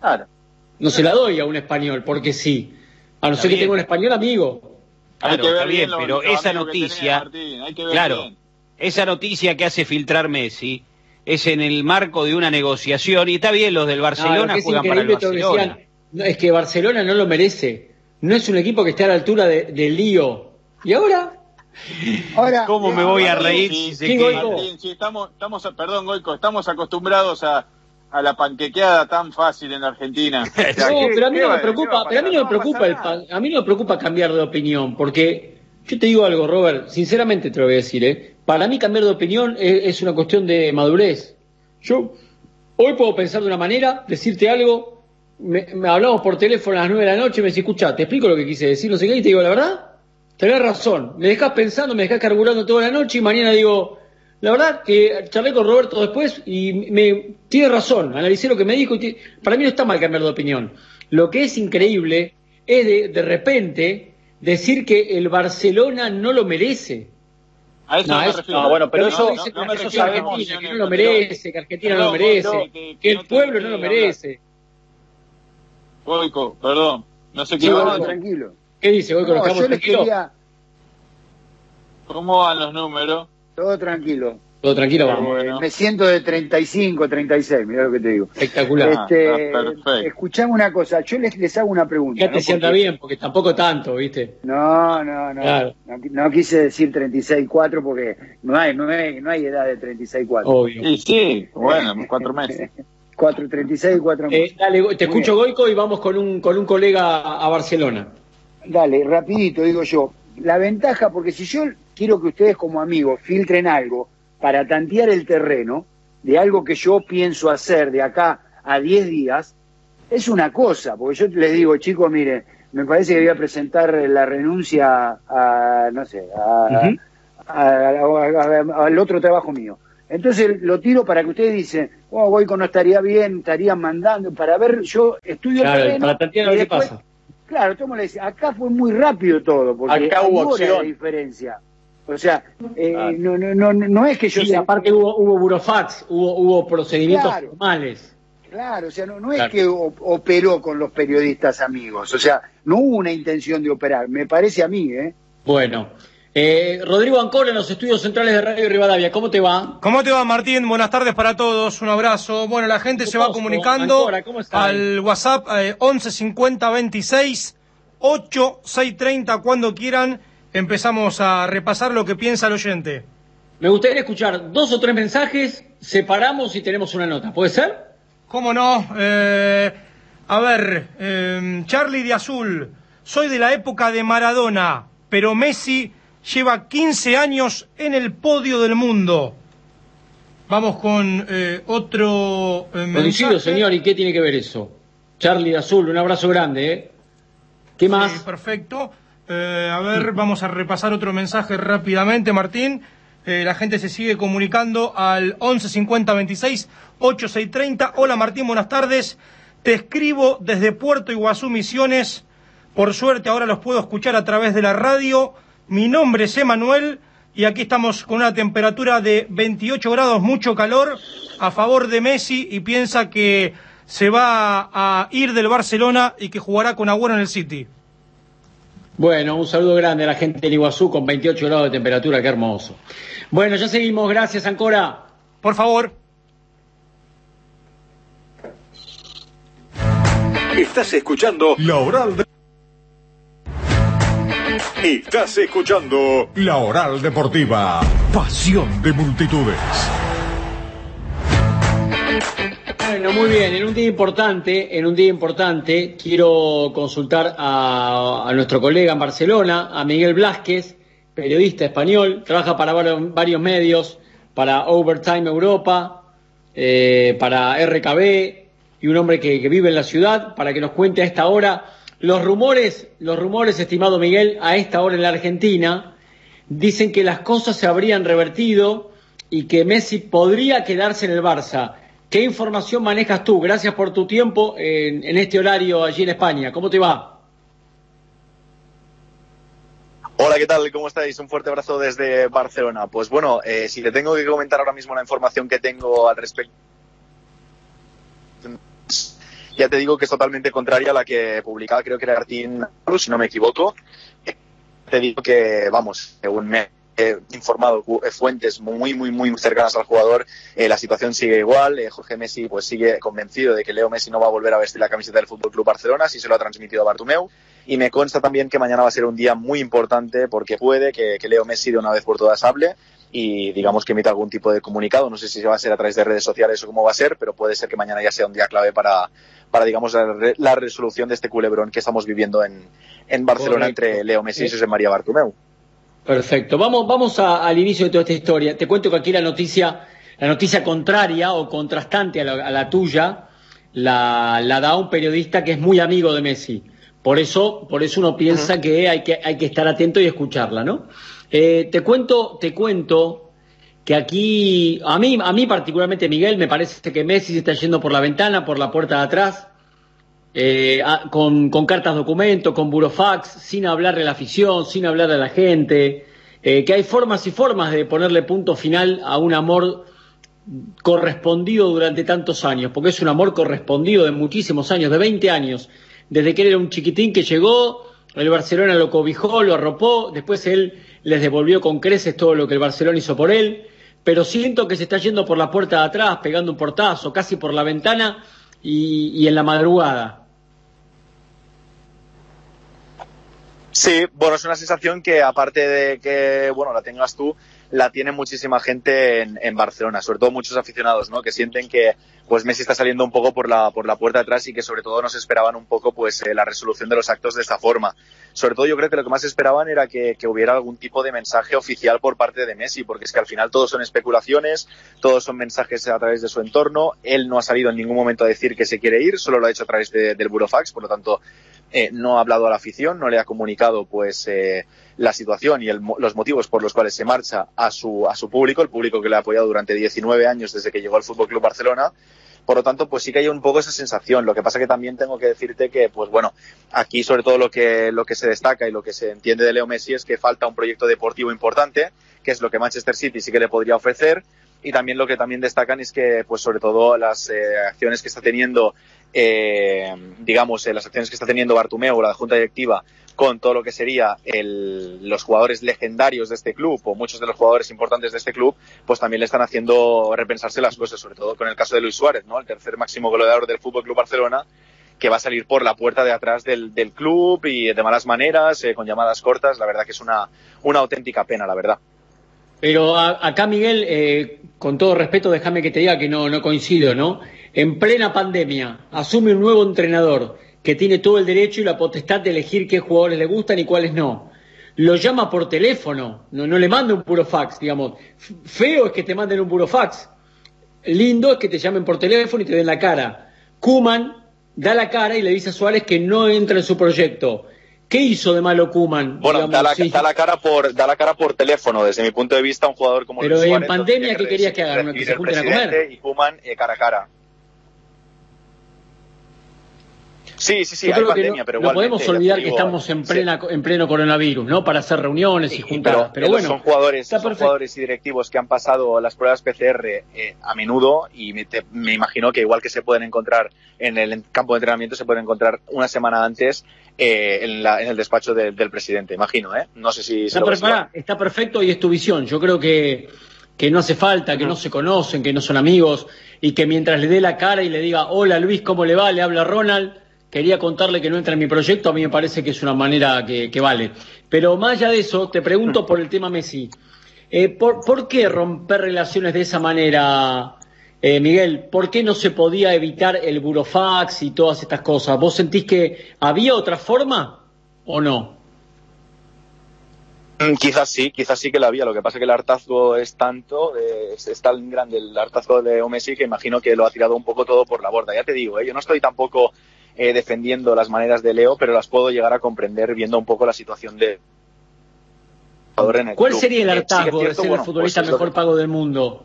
Claro. No se la doy a un español, porque sí. A no ser que tenga un español amigo. Claro, está bien, pero esa noticia, claro, esa noticia que hace filtrar Messi es en el marco de una negociación y está bien los del Barcelona juegan para el Barcelona es que Barcelona no lo merece. No es un equipo que esté a la altura del de lío. ¿Y ahora? Ahora, ¿Cómo me voy a reír? Sí, estamos, estamos, perdón, Goico, estamos acostumbrados a, a la panquequeada tan fácil en Argentina. no, pero a mí no me preocupa, pero a mí no me preocupa, el, a mí no me preocupa cambiar de opinión, porque yo te digo algo, Robert, sinceramente te lo voy a decir, ¿eh? Para mí cambiar de opinión es, es una cuestión de madurez. Yo hoy puedo pensar de una manera, decirte algo, me, hablamos por teléfono a las 9 de la noche y me dice, escucha, te explico lo que quise decir, no sé qué, y te digo, la verdad, tenés razón, me dejás pensando, me dejás carburando toda la noche y mañana digo, la verdad que charlé con Roberto después y me tiene razón, analicé lo que me dijo y para mí no está mal cambiar de opinión. Lo que es increíble es de, de repente decir que el Barcelona no lo merece. A eso no, no, bueno, pero eso, no, eso sabemos, que no lo merece, que Argentina no lo merece, que el pueblo no lo merece. Goico, perdón, no sé qué. tranquilo. ¿Qué dice Goico? No, yo les quería... ¿Cómo van los números? Todo tranquilo. Todo tranquilo, vamos. Bueno. Me siento de 35, 36, mira lo que te digo. Espectacular. Este, ah, escuchame una cosa, yo les, les hago una pregunta. Ya te ¿no? sienta bien, porque tampoco tanto, ¿viste? No, no, no. Claro. No, no, quise decir 36, 4 porque no hay, no hay, no hay edad de 36, 4. Obvio. Sí, sí, bueno, cuatro meses. 4.36 y 4 eh, Dale, te escucho Goico y vamos con un, con un colega a Barcelona. Dale, rapidito, digo yo. La ventaja, porque si yo quiero que ustedes como amigos filtren algo para tantear el terreno de algo que yo pienso hacer de acá a 10 días, es una cosa, porque yo les digo, chicos, miren, me parece que voy a presentar la renuncia a, no sé, al otro trabajo mío. Entonces lo tiro para que ustedes dicen, oh, Goico no estaría bien, estarían mandando, para ver, yo estudio claro, el terreno. Para tantear qué pasa. Claro, le dice, acá fue muy rápido todo, porque acá hubo la diferencia. O sea, eh, no, no, no, no es que yo... Sí, aparte hubo, hubo burofats, hubo, hubo procedimientos formales. Claro, o sea, no, no es que operó con los periodistas amigos, o sea, no hubo una intención de operar, me parece a mí, ¿eh? Bueno, eh, Rodrigo Ancora en los estudios centrales de Radio Rivadavia, ¿cómo te va? ¿Cómo te va, Martín? Buenas tardes para todos, un abrazo. Bueno, la gente se va comunicando al WhatsApp eh, 11 50 26 8 6 30 cuando quieran. Empezamos a repasar lo que piensa el oyente. Me gustaría escuchar dos o tres mensajes, separamos y tenemos una nota. ¿Puede ser? ¿Cómo no? Eh, a ver, em, Charlie de Azul, soy de la época de Maradona, pero Messi lleva 15 años en el podio del mundo. Vamos con eh, otro eh, mensaje. señor, ¿y qué tiene que ver eso? Charlie de Azul, un abrazo grande, ¿eh? ¿Qué más? perfecto. Eh, a ver, vamos a repasar otro mensaje rápidamente, Martín. la gente se sigue comunicando al 11 50 26 8630. Hola Martín, buenas tardes. Te escribo desde Puerto Iguazú Misiones. Por suerte ahora los puedo escuchar a través de la radio. Mi nombre es Emanuel y aquí estamos con una temperatura de 28 grados, mucho calor, a favor de Messi y piensa que se va a ir del Barcelona y que jugará con Agüero en el City. Bueno, un saludo grande a la gente de Iguazú con 28 grados de temperatura, qué hermoso. Bueno, ya seguimos, gracias Ancora. Por favor. Estás escuchando La Oral de... Estás escuchando La Oral Deportiva. Pasión de multitudes. Bueno, muy bien. En un día importante, en un día importante, quiero consultar a, nuestro colega en Barcelona, a Miguel Blasquez, periodista español, trabaja para varios medios, para Overtime Europa, eh, para RKB y un hombre que, que vive en la ciudad, para que nos cuente a esta hora los rumores, los rumores, estimado Miguel, a esta hora en la Argentina, dicen que las cosas se habrían revertido y que Messi podría quedarse en el Barça. ¿Qué información manejas tú? Gracias por tu tiempo en, este horario allí en España. ¿Cómo te va? Hola, ¿qué tal? ¿Cómo estáis? Un fuerte abrazo desde Barcelona. Pues bueno, eh, si te tengo que comentar ahora mismo la información que tengo al respecto ya te digo que es totalmente contraria a la que publicaba, creo que era Martín, si no me equivoco. Te digo que, vamos, según me he informado eh, fuentes muy, muy, muy cercanas al jugador, eh, la situación sigue igual. Eh, Jorge Messi pues sigue convencido de que Leo Messi no va a volver a vestir la camiseta del Fútbol Club Barcelona, si se lo ha transmitido a Bartumeu. Y me consta también que mañana va a ser un día muy importante porque puede que, que Leo Messi de una vez por todas hable y digamos que emita algún tipo de comunicado. No sé si va a ser a través de redes sociales o cómo va a ser, pero puede ser que mañana ya sea un día clave para, para digamos, la, resolución de este culebrón que estamos viviendo en, en Barcelona entre Leo Messi y José María Bartomeu. Perfecto. Vamos, vamos al inicio de toda esta historia. Te cuento que aquí la noticia, la noticia contraria o contrastante a la, tuya, la, la, da un periodista que es muy amigo de Messi. Por eso, por eso uno piensa que, hay que hay que estar atento y escucharla, ¿no? Eh, te cuento, te cuento que aquí, a mí, a mí particularmente Miguel, me parece que Messi se está yendo por la ventana, por la puerta de atrás, eh, con, cartas documento, con burofax, sin hablar de la afición, sin hablar de la gente, eh, que hay formas y formas de ponerle punto final a un amor correspondido durante tantos años, porque es un amor correspondido de muchísimos años, de 20 años, desde que él era un chiquitín que llegó, el Barcelona lo cobijó, lo arropó, después él les devolvió con creces todo lo que el Barcelona hizo por él, pero siento que se está yendo por la puerta de atrás, pegando un portazo, casi por la ventana y, en la madrugada. Sí, bueno, es una sensación que aparte de que, bueno, la tengas tú, la tiene muchísima gente en, Barcelona, sobre todo muchos aficionados, ¿no? Que sienten que pues Messi está saliendo un poco por la por la puerta de atrás y que sobre todo nos esperaban un poco pues eh, la resolución de los actos de esta forma. Sobre todo yo creo que lo que más esperaban era que, hubiera algún tipo de mensaje oficial por parte de Messi, porque es que al final todos son especulaciones, todos son mensajes a través de su entorno. Él no ha salido en ningún momento a decir que se quiere ir, solo lo ha hecho a través del Burofax, por lo tanto eh, no ha hablado a la afición, no le ha comunicado pues eh, la situación y los motivos por los cuales se marcha a su, a su público, el público que le ha apoyado durante 19 años desde que llegó al Fútbol Club Barcelona. Por lo tanto, pues sí que hay un poco esa sensación. Lo que pasa que también tengo que decirte que, pues bueno, aquí sobre todo lo que, lo que se destaca y lo que se entiende de Leo Messi es que falta un proyecto deportivo importante, que es lo que Manchester City sí que le podría ofrecer. Y también lo que también destacan es que, pues sobre todo las eh, acciones que está teniendo eh, digamos, eh, las acciones que está teniendo Bartumeo, la junta directiva, con todo lo que sería el, los jugadores legendarios de este club o muchos de los jugadores importantes de este club, pues también le están haciendo repensarse las cosas, sobre todo con el caso de Luis Suárez, ¿no? El tercer máximo goleador del Fútbol Club Barcelona, que va a salir por la puerta de atrás del, del club y de malas maneras, eh, con llamadas cortas. La verdad que es una, una auténtica pena, la verdad. Pero acá, Miguel, eh, con todo respeto, déjame que te diga que no, no coincido, ¿no? En plena pandemia, asume un nuevo entrenador que tiene todo el derecho y la potestad de elegir qué jugadores le gustan y cuáles no. Lo llama por teléfono, no, no le manda un puro fax, digamos. Feo es que te manden un puro fax. Lindo es que te llamen por teléfono y te den la cara. Kuman da la cara y le dice a Suárez que no entra en su proyecto. ¿Qué hizo de malo Kuman? Bueno, da, la, cara por, da la cara por teléfono. Desde mi punto de vista, un jugador como Pero en pandemia, ¿qué querías que hagan? ¿Que se junten a comer? Y Kuman eh, cara a cara. Sí, sí, sí, hay pandemia, no, pero no podemos olvidar que estamos en plena en pleno coronavirus, ¿no? Para hacer reuniones y juntar. Pero, bueno, son jugadores, son jugadores y directivos que han pasado las pruebas PCR eh, a menudo y me, imagino que igual que se pueden encontrar en el campo de entrenamiento, se pueden encontrar una semana antes eh, en, el despacho del presidente, imagino, ¿eh? No sé si se está, está perfecto y es tu visión. Yo creo que que no hace falta, que no se conocen, que no son amigos y que mientras le dé la cara y le diga, hola Luis, ¿cómo le va? Le habla Ronald, quería contarle que no entra en mi proyecto, a mí me parece que es una manera que, vale. Pero más allá de eso, te pregunto por el tema Messi. Eh, ¿por, qué romper relaciones de esa manera, eh, Miguel? ¿Por qué no se podía evitar el burofax y todas estas cosas? ¿Vos sentís que había otra forma o no? Mm, quizás sí, quizás sí que la había. Lo que pasa es que el hartazgo es tanto, es, tan grande el hartazgo de Messi que imagino que lo ha tirado un poco todo por la borda. Ya te digo, ¿eh? yo no estoy tampoco eh, defendiendo las maneras de Leo, pero las puedo llegar a comprender viendo un poco la situación de. ¿Cuál sería el hartazgo de ser el pues futbolista mejor pago del mundo?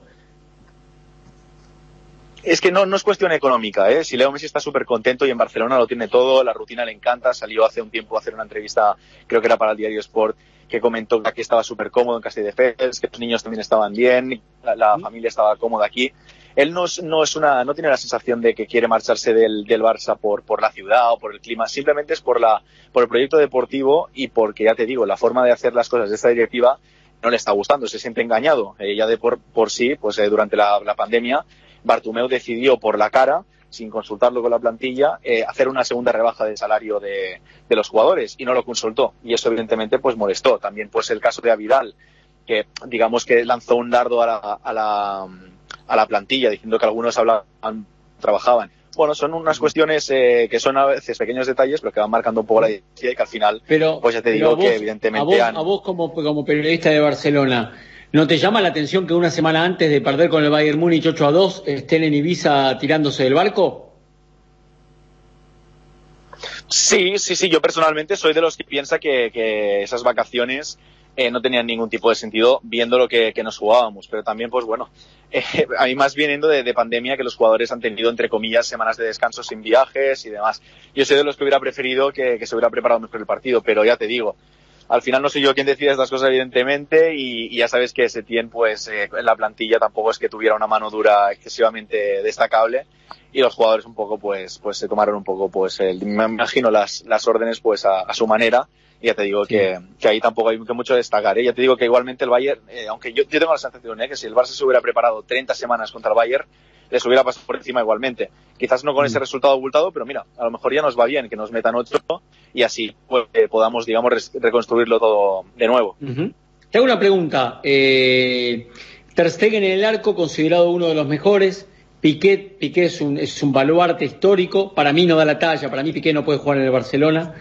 Es que no, no es cuestión económica, ¿eh? Si Leo Messi está súper contento y en Barcelona lo tiene todo, la rutina le encanta, salió hace un tiempo a hacer una entrevista, creo que era para el diario Sport, que comentó que aquí estaba súper cómodo en Castelldefels, que los niños también estaban bien, la, familia estaba cómoda aquí. Él no, es, no, es una, no tiene la sensación de que quiere marcharse del, del Barça por, por la ciudad o por el clima, simplemente es por, la, por el proyecto deportivo y porque, ya te digo, la forma de hacer las cosas de esta directiva no le está gustando, se siente engañado. Eh, ya de por, por sí, pues eh, durante la, la pandemia, Bartumeo decidió por la cara sin consultarlo con la plantilla, eh, hacer una segunda rebaja de salario de, de, los jugadores y no lo consultó. Y eso evidentemente pues molestó. También pues el caso de Avidal, que digamos que lanzó un dardo a la, a la, a la plantilla diciendo que algunos hablaban, trabajaban. Bueno, son unas cuestiones eh, que son a veces pequeños detalles, pero que van marcando un poco la decisión y que al final, pero, pues ya te digo que evidentemente... A vos, a vos como, como periodista de Barcelona, ¿No te llama la atención que una semana antes de perder con el Bayern Múnich 8 a 2 estén en Ibiza tirándose del barco? Sí, sí, sí. Yo personalmente soy de los que piensa que, esas vacaciones eh, no tenían ningún tipo de sentido viendo lo que, nos jugábamos. Pero también, pues bueno, eh, a mí más viniendo de, de, pandemia que los jugadores han tenido, entre comillas, semanas de descanso sin viajes y demás. Yo soy de los que hubiera preferido que, que se hubiera preparado mejor el partido, pero ya te digo, al final no soy yo quien decide estas cosas, evidentemente, y, ya sabes que Setién, pues, eh, en la plantilla tampoco es que tuviera una mano dura excesivamente destacable, y los jugadores un poco, pues, pues se tomaron un poco, pues, el, me imagino las, las órdenes, pues, a, su manera, y ya te digo que, que, ahí tampoco hay mucho destacar, ¿eh? Ya te digo que igualmente el Bayern, eh, aunque yo, yo tengo la sensación, ¿eh? Que si el Barça se hubiera preparado 30 semanas contra el Bayern, les hubiera pasado por encima igualmente. Quizás no con ese mm. resultado abultado, pero mira, a lo mejor ya nos va bien que nos metan otro y así pues, eh, podamos, digamos, reconstruirlo todo de nuevo. Te hago una pregunta. Eh, Ter Stegen en el arco, considerado uno de los mejores. Piqué, Piqué es un, es un baluarte histórico. Para mí no da la talla. Para mí Piqué no puede jugar en el Barcelona.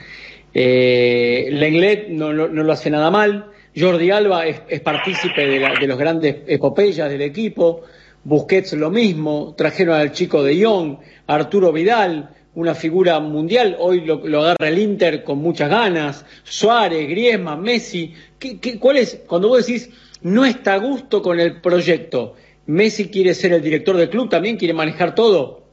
Eh, Lenglet no, lo hace nada mal. Jordi Alba es, partícipe de, los grandes epopeyas del equipo. Busquets lo mismo, trajeron al chico de Jong, Arturo Vidal, una figura mundial, hoy lo, agarra el Inter con muchas ganas, Suárez, Griezmann, Messi, ¿qué, cuál es? Cuando vos decís, no está a gusto con el proyecto, Messi quiere ser el director del club, también quiere manejar todo,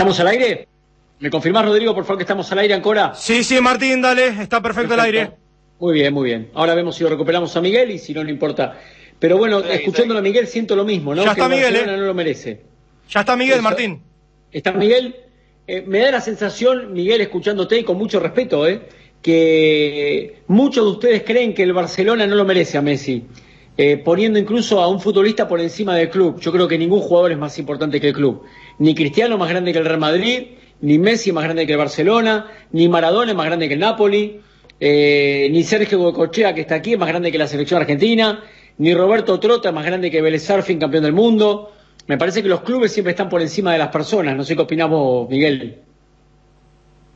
¿Estamos al aire? ¿Me confirmás, Rodrigo, por favor, que estamos al aire, Ancora? Sí, sí, Martín, dale, está perfecto, el aire. Muy bien, muy bien. Ahora vemos si lo recuperamos a Miguel y si no, no importa. Pero bueno, escuchándolo a Miguel siento lo mismo, ¿no? Ya está Miguel, ¿eh? no lo merece. Ya está Miguel, Martín. ¿Está Miguel? eh, me da la sensación, Miguel, escuchándote y con mucho respeto, eh, que muchos de ustedes creen que el Barcelona no lo merece a Messi, eh, poniendo incluso a un futbolista por encima del club. Yo creo que ningún jugador es más importante que el club. Ni Cristiano más grande que el Real Madrid, ni Messi más grande que el Barcelona, ni Maradona más grande que el Napoli, eh, ni Sergio Gocochea, que está aquí, más grande que la selección argentina, ni Roberto Trota más grande que Vélez Sarfin, campeón del mundo. Me parece que los clubes siempre están por encima de las personas. No sé qué opinamos, Miguel.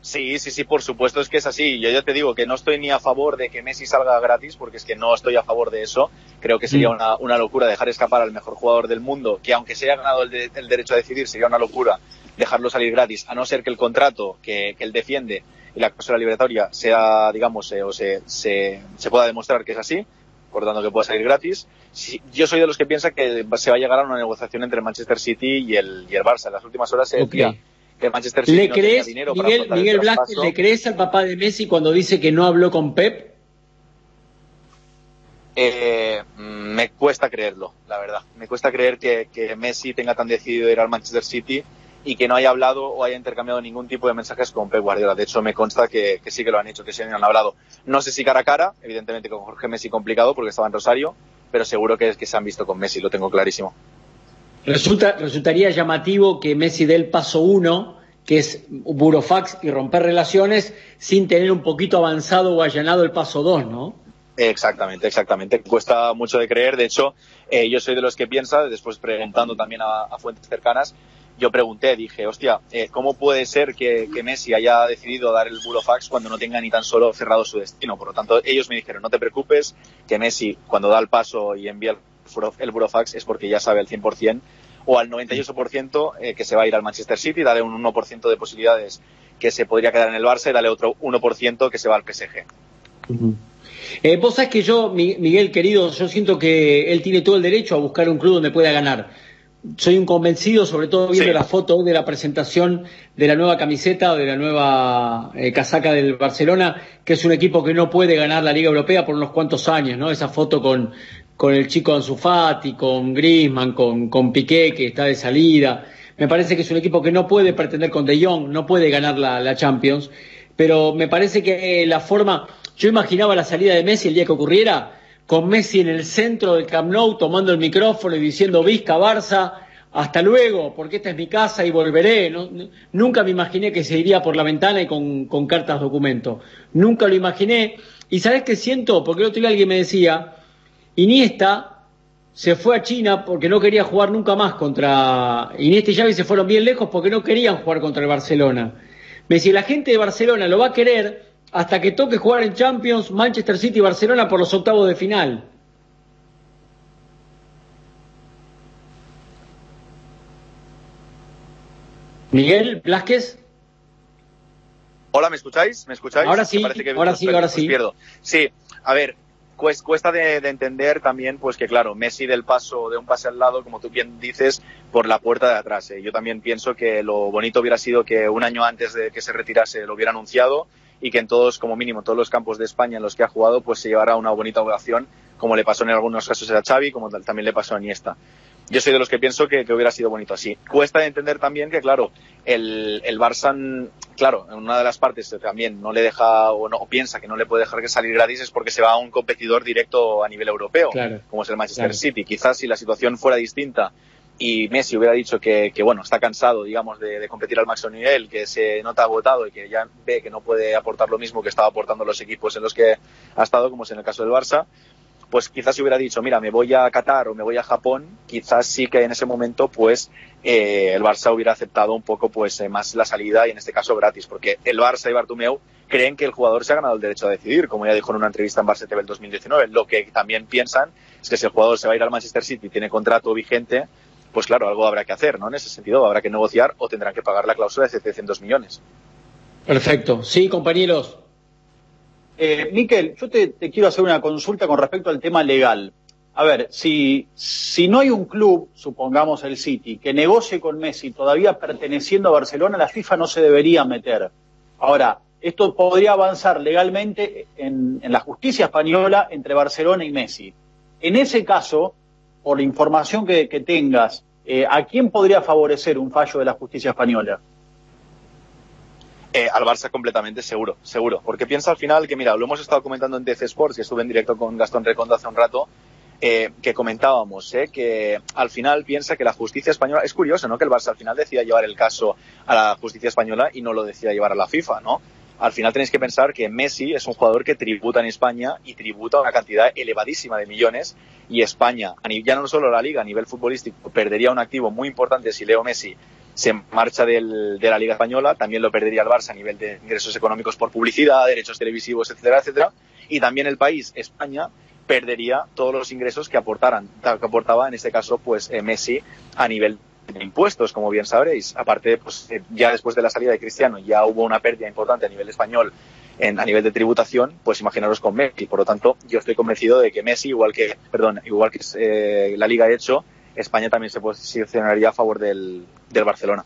Sí, sí, sí, por supuesto es que es así. Yo ya te digo que no estoy ni a favor de que Messi salga gratis, porque es que no estoy a favor de eso. Creo que sería mm. una, una, locura dejar escapar al mejor jugador del mundo, que aunque se haya ganado el, el, derecho a decidir, sería una locura dejarlo salir gratis, a no ser que el contrato que, que él defiende y la cláusula liberatoria sea, digamos, eh, o se, se, se, pueda demostrar que es así, por tanto que pueda salir gratis. Yo soy de los que piensa que se va a llegar a una negociación entre Manchester City y el, y el Barça. En las últimas horas se decía. Que Manchester City ¿Le no crees, tenía dinero Miguel, para Miguel Blasquez, ¿le crees al papá de Messi cuando dice que no habló con Pep? Eh, me cuesta creerlo, la verdad. Me cuesta creer que, que Messi tenga tan decidido ir al Manchester City y que no haya hablado o haya intercambiado ningún tipo de mensajes con Pep Guardiola. De hecho, me consta que, que sí que lo han hecho, que sí han hablado. No sé si cara a cara, evidentemente con Jorge Messi complicado porque estaba en Rosario, pero seguro que, que se han visto con Messi, lo tengo clarísimo. Resulta, resultaría llamativo que Messi dé el paso uno, que es burofax y romper relaciones, sin tener un poquito avanzado o allanado el paso dos, ¿no? Exactamente, exactamente. Cuesta mucho de creer. De hecho, eh, yo soy de los que piensa, después preguntando también a, fuentes cercanas, yo pregunté, dije, hostia, eh, ¿cómo puede ser que, que, Messi haya decidido dar el burofax cuando no tenga ni tan solo cerrado su destino? Por lo tanto, ellos me dijeron, no te preocupes, que Messi cuando da el paso y envía el, el burofax es porque ya sabe al 100% o al 98% eh, que se va a ir al Manchester City, dale un 1% de posibilidades que se podría quedar en el Barça y dale otro 1% que se va al PSG. Uh -huh. Eh, vos sabés que yo, Miguel querido, yo siento que él tiene todo el derecho a buscar un club donde pueda ganar. Soy un convencido, sobre todo viendo sí. la foto de la presentación de la nueva camiseta o de la nueva eh, casaca del Barcelona, que es un equipo que no puede ganar la Liga Europea por unos cuantos años, ¿no? Esa foto con, con el chico Ansu Fati, con Griezmann, con, con Piqué, que está de salida. Me parece que es un equipo que no puede pretender con De Jong, no puede ganar la, la Champions, pero me parece que la forma yo imaginaba la salida de Messi el día que ocurriera, con Messi en el centro del Camp Nou tomando el micrófono y diciendo Vizca, Barça, hasta luego, porque esta es mi casa y volveré. Nunca me imaginé que se iría por la ventana y con, con cartas documento. Nunca lo imaginé. ¿Y sabes qué siento? Porque el otro día alguien me decía, Iniesta se fue a China porque no quería jugar nunca más contra... Iniesta y Xavi se fueron bien lejos porque no querían jugar contra el Barcelona. Me decía, la gente de Barcelona lo va a querer hasta que toque jugar en Champions Manchester City y Barcelona por los octavos de final. Miguel Blasquez. Hola, ¿me escucháis? ¿Me escucháis? Ahora sí, que ahora sí, ahora sí. Pierdo. Sí, a ver, cuesta de, de, entender también, pues que claro, Messi del paso, de un pase al lado, como tú bien dices, por la puerta de atrás. ¿eh? Yo también pienso que lo bonito hubiera sido que un año antes de que se retirase lo hubiera anunciado y que en todos, como mínimo, todos los campos de España en los que ha jugado, pues se llevará una bonita ovación, como le pasó en algunos casos a Xavi, como también le pasó a Iniesta. Yo soy de los que pienso que, que hubiera sido bonito así. Cuesta de entender también que, claro, el, el Barça, claro, en una de las partes también no le deja o, no, o piensa que no le puede dejar que salir gratis es porque se va a un competidor directo a nivel europeo, claro, como es el Manchester claro. City. Quizás si la situación fuera distinta y Messi hubiera dicho que, que bueno, está cansado, digamos, de, de, competir al máximo nivel, que se nota agotado y que ya ve que no puede aportar lo mismo que estaba aportando los equipos en los que ha estado, como es en el caso del Barça, pues quizás hubiera dicho, mira, me voy a Qatar o me voy a Japón, quizás sí que en ese momento, pues, eh, el Barça hubiera aceptado un poco, pues, eh, más la salida y en este caso gratis, porque el Barça y Bartomeu creen que el jugador se ha ganado el derecho a decidir, como ya dijo en una entrevista en Barça TV el 2019. Lo que también piensan es que si el jugador se va a ir al Manchester City y tiene contrato vigente, pues claro, algo habrá que hacer, ¿no? En ese sentido, habrá que negociar o tendrán que pagar la cláusula de 700 millones. Perfecto. Sí, compañeros. Eh, Miquel, yo te, quiero hacer una consulta con respecto al tema legal. A ver, si, no hay un club, supongamos el City, que negocie con Messi todavía perteneciendo a Barcelona, la FIFA no se debería meter. Ahora, esto podría avanzar legalmente en, la justicia española entre Barcelona y Messi. En ese caso, por la información que, que tengas, eh, ¿a quién podría favorecer un fallo de la justicia española? Eh, al Barça completamente, seguro, seguro. Porque piensa al final que, mira, lo hemos estado comentando en DC Sports, que estuve en directo con Gastón Recondo hace un rato, eh, que comentábamos, eh, que al final piensa que la justicia española, es curioso, ¿no? Que el Barça al final decida llevar el caso a la justicia española y no lo decida llevar a la FIFA, ¿no? Al final tenéis que pensar que Messi es un jugador que tributa en España y tributa una cantidad elevadísima de millones y España, ya no solo la liga a nivel futbolístico, perdería un activo muy importante si Leo Messi se marcha del, de la Liga Española, también lo perdería el Barça a nivel de ingresos económicos por publicidad, derechos televisivos, etcétera, etcétera. Y también el país, España, perdería todos los ingresos que aportaran, que aportaba en este caso, pues eh, Messi a nivel de impuestos, como bien sabréis. Aparte, pues eh, ya después de la salida de Cristiano ya hubo una pérdida importante a nivel español en, a nivel de tributación, pues imaginaros con Messi. Por lo tanto, yo estoy convencido de que Messi, igual que, perdón, igual que eh, la Liga ha hecho, España también se posicionaría a favor del, del Barcelona.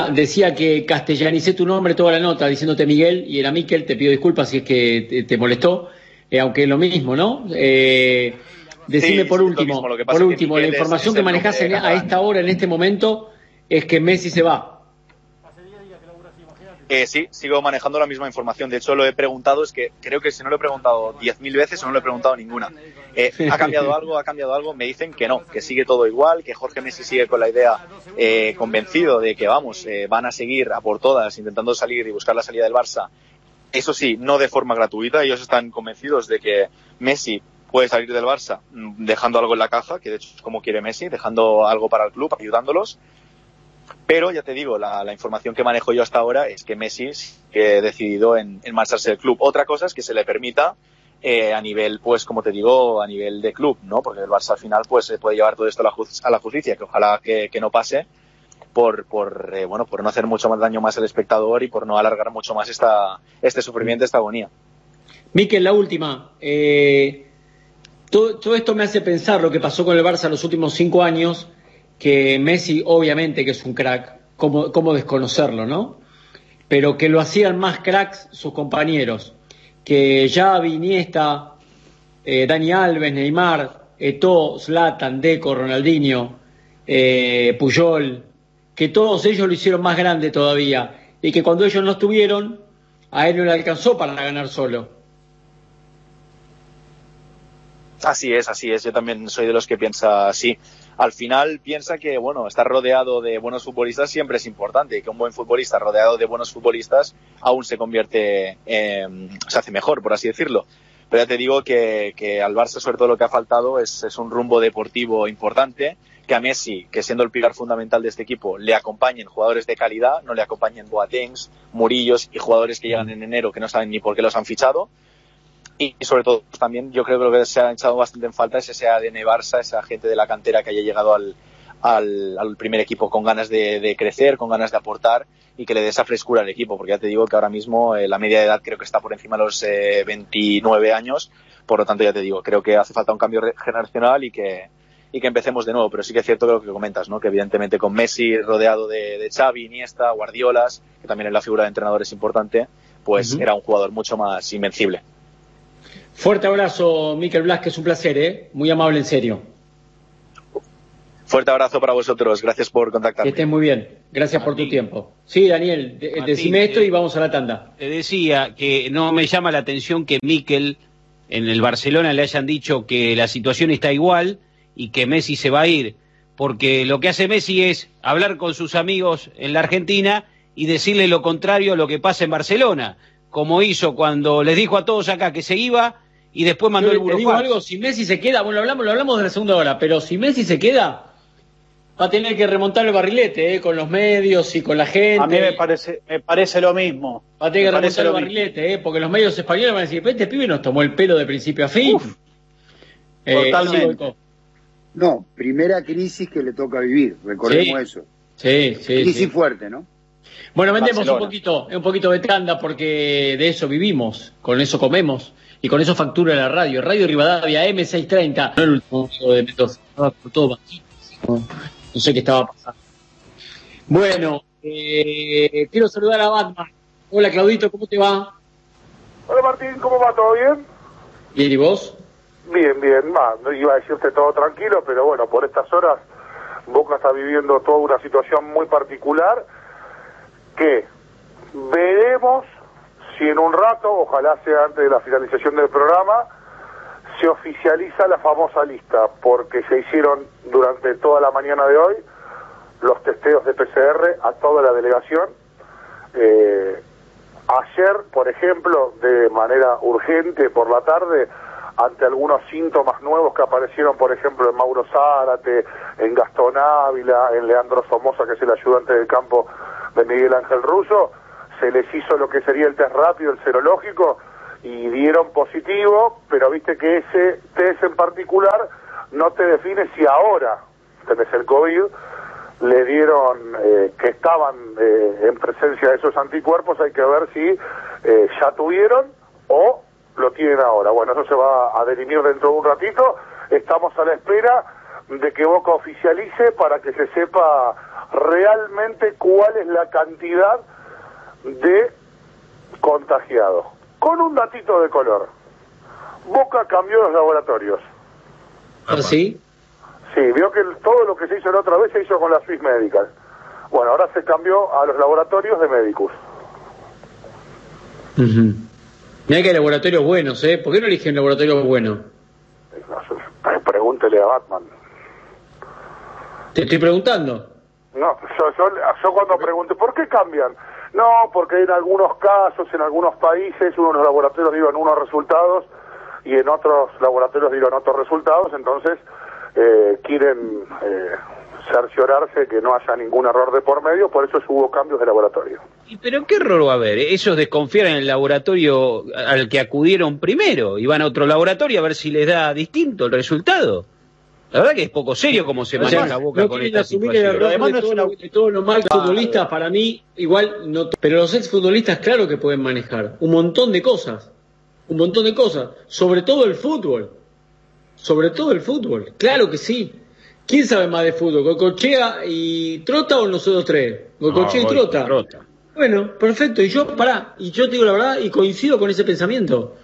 Ah, decía que castellanicé tu nombre toda la nota diciéndote Miguel y era Miquel, te pido disculpas si es que te, molestó, eh, aunque es lo mismo, ¿no? Eh, decime por último, por último, la información que manejas a esta hora, en este momento, es que Messi se va. Eh, sí, sigo manejando la misma información. De hecho, lo he preguntado, es que creo que si no lo he preguntado 10.000 veces o no lo he preguntado ninguna. Eh, ¿Ha cambiado algo? ¿Ha cambiado algo? Me dicen que no, que sigue todo igual, que Jorge Messi sigue con la idea eh, convencido de que, vamos, eh, van a seguir a por todas intentando salir y buscar la salida del Barça. Eso sí, no de forma gratuita. Ellos están convencidos de que Messi puede salir del Barça mm, dejando algo en la caja, que de hecho es como quiere Messi, dejando algo para el club, ayudándolos pero ya te digo, la, información que manejo yo hasta ahora es que Messi ha decidido en, marcharse del club. Otra cosa es que se le permita eh, a nivel, pues como te digo, a nivel de club, ¿no? Porque el Barça al final pues se puede llevar todo esto a la, justicia, que ojalá que, no pase por, por eh, bueno, por no hacer mucho más daño más al espectador y por no alargar mucho más esta, este sufrimiento, esta agonía. Miquel, la última. Eh, todo, todo, esto me hace pensar lo que pasó con el Barça los últimos cinco años que Messi obviamente que es un crack, ¿cómo, desconocerlo, no? Pero que lo hacían más cracks sus compañeros, que Xavi, Iniesta, eh, Dani Alves, Neymar, Eto'o, Zlatan, Deco, Ronaldinho, eh, Puyol, que todos ellos lo hicieron más grande todavía y que cuando ellos no estuvieron, a él no le alcanzó para ganar solo. Así es, así es. Yo también soy de los que piensa así al final piensa que, bueno, estar rodeado de buenos futbolistas siempre es importante y que un buen futbolista rodeado de buenos futbolistas aún se convierte, se hace mejor, por así decirlo. Pero ya te digo que, que al Barça sobre todo lo que ha faltado es, es, un rumbo deportivo importante, que a Messi, que siendo el pilar fundamental de este equipo, le acompañen jugadores de calidad, no le acompañen Boatengs, Murillos y jugadores que llegan en enero que no saben ni por qué los han fichado, y sobre todo pues, también yo creo que lo que se ha echado bastante en falta es ese ADN Barça, esa gente de la cantera que haya llegado al, al, primer equipo con ganas de, crecer, con ganas de aportar y que le dé esa frescura al equipo, porque ya te digo que ahora mismo eh, la media de edad creo que está por encima de los 29 eh, años, por lo tanto ya te digo, creo que hace falta un cambio generacional y que, y que empecemos de nuevo, pero sí que es cierto lo que comentas, ¿no? que evidentemente con Messi rodeado de, de Xavi, Iniesta, Guardiolas, que también en la figura de entrenador es importante, pues era un jugador mucho más invencible. Fuerte abrazo, Miquel Blasquez, un placer, ¿eh? Muy amable, en serio. Fuerte abrazo para vosotros, gracias por contactarme. Que estés muy bien, gracias por tu tiempo. Sí, Daniel, decime esto y vamos a la tanda. Te decía que no me llama la atención que Miquel en el Barcelona le hayan dicho que la situación está igual y que Messi se va a ir, porque lo que hace Messi es hablar con sus amigos en la Argentina y decirle lo contrario a lo que pasa en Barcelona, como hizo cuando les dijo a todos acá que se iba y después mandó el digo algo, si Messi se queda, bueno, lo hablamos, lo hablamos de la segunda hora, pero si Messi se queda, va a tener que remontar el barrilete, ¿eh? con los medios y con la gente. A mí me parece, me parece lo mismo. Va a tener que remontar el barrilete, ¿eh? porque los medios españoles van a decir, este pibe nos tomó el pelo de principio a fin. Eh, totalmente. no, primera crisis que le toca vivir, recordemos eso. Sí, sí. Crisis fuerte, ¿no? Bueno, vendemos un poquito, un poquito de tanda porque de eso vivimos, con eso comemos y con eso factura la radio. Radio Rivadavia M630. No el último de Mendoza, estaba por todo No sé qué estaba pasando. Bueno, eh, quiero saludar a Batman. Hola Claudito, ¿cómo te va? Hola Martín, ¿cómo va? ¿Todo bien? Bien, ¿y vos? Bien, bien, va, no iba a decirte todo tranquilo, pero bueno, por estas horas Boca está viviendo toda una situación muy particular que veremos si en un rato, ojalá sea antes de la finalización del programa, se oficializa la famosa lista, porque se hicieron durante toda la mañana de hoy los testeos de PCR a toda la delegación. Eh, ayer, por ejemplo, de manera urgente por la tarde, ante algunos síntomas nuevos que aparecieron, por ejemplo, en Mauro Zárate, en Gastón Ávila, en Leandro Somoza, que es el ayudante del campo de Miguel Ángel Russo, se les hizo lo que sería el test rápido, el serológico, y dieron positivo, pero viste que ese test en particular no te define si ahora tenés el COVID, le dieron eh, que estaban eh, en presencia de esos anticuerpos, hay que ver si eh, ya tuvieron o lo tienen ahora. Bueno, eso se va a definir dentro de un ratito. Estamos a la espera de que Boca oficialice para que se sepa realmente cuál es la cantidad de contagiados. Con un datito de color. Boca cambió los laboratorios. ¿Ah, sí? Sí, vio que todo lo que se hizo la otra vez se hizo con la Swiss Medical. Bueno, ahora se cambió a los laboratorios de Medicus. Mira que hay laboratorios buenos, ¿eh? ¿Por qué no eligen laboratorios buenos? No, pregúntele a Batman. Te estoy preguntando. No, yo, yo, yo cuando pregunté, ¿por qué cambian? No, porque en algunos casos, en algunos países, unos laboratorios dieron unos resultados y en otros laboratorios dieron otros resultados, entonces eh, quieren eh, cerciorarse que no haya ningún error de por medio, por eso hubo cambios de laboratorio. ¿Y pero qué error va a haber? Ellos desconfían en el laboratorio al que acudieron primero y van a otro laboratorio a ver si les da distinto el resultado. La verdad que es poco serio como se maneja la boca no con esta asumir situación. error de, todo, lo- de todos los mal futbolistas, para mí, igual no. Pero los exfutbolistas, claro que pueden manejar un montón de cosas. Un montón de cosas. Sobre todo el fútbol. Sobre todo el fútbol. Claro que sí. ¿Quién sabe más de fútbol? ¿Gocochea y Trota o nosotros tres? ¿Gocochea No, y Goico, Trota? Trota. Bueno, perfecto. Y yo, pará, y yo te digo la verdad y coincido con ese pensamiento.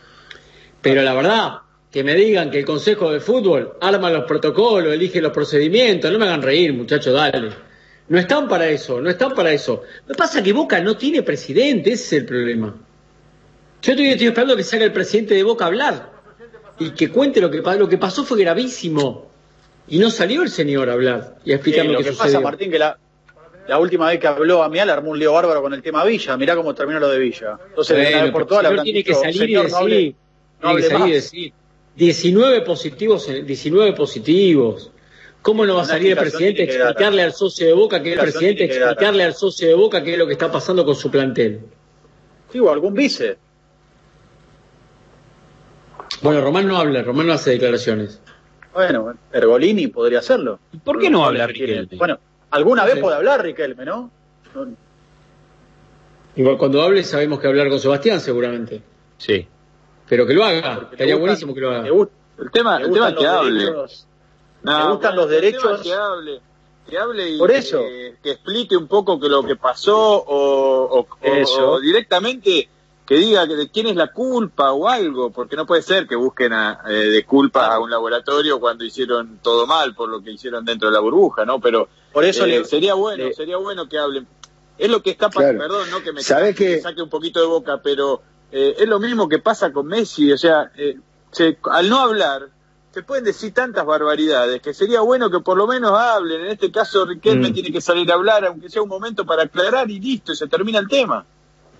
Pero la verdad, que me digan que el Consejo de Fútbol arma los protocolos, elige los procedimientos, no me hagan reír, muchachos, dale. No están para eso, no están para eso. Lo que pasa es que Boca no tiene presidente, ese es el problema. Yo estoy, estoy esperando que salga el presidente de Boca a hablar y que cuente lo que, lo que pasó fue gravísimo. Y no salió el señor a hablar y a explicar Sí, lo, que, que sucedió. pasa, Martín, que la, la última vez que habló a Mial armó un lío bárbaro con el tema Villa. Mirá cómo terminó lo de Villa. Entonces, de una vez por todas le habrán tiene que salir y "Señor, no hable- decir, no tiene que salir y más". decir, 19 positivos, en- 19 positivos. ¿Cómo no va a salir el presidente a explicarle al socio de Boca que es el presidente, explicarle al socio de Boca qué es lo que está pasando con su plantel? Sí, o algún vice. Bueno, Román no habla, Román no hace declaraciones. Bueno, Ergolini podría hacerlo. ¿Por qué no habla Riquelme? Bueno, alguna vez Sí. puede hablar Riquelme, ¿no? No- Igual cuando hable sabemos que hablar con Sebastián seguramente. Sí. Pero que lo haga, estaría gustan- buenísimo que lo haga. El tema, el tema es que los hable. derechos. No, le gustan los derechos. que hable, que hable y Por eso. Que, que explique un poco que lo que pasó o, o- Eso. o directamente que diga que de quién es la culpa o algo, porque no puede ser que busquen a, eh, de culpa a un laboratorio cuando hicieron todo mal por lo que hicieron dentro de la burbuja, ¿no? Pero Por eso eh, le- sería bueno, le- sería bueno que hablen. Es lo que está pasando, Claro. perdón, no que me, ¿Sabe que que- me saque un poquito de boca, pero eh, es lo mismo que pasa con Messi, o sea, eh, se- al no hablar se pueden decir tantas barbaridades que sería bueno que por lo menos hablen. En este caso, Riquelme Mm. tiene que salir a hablar, aunque sea un momento para aclarar y listo, y se termina el tema.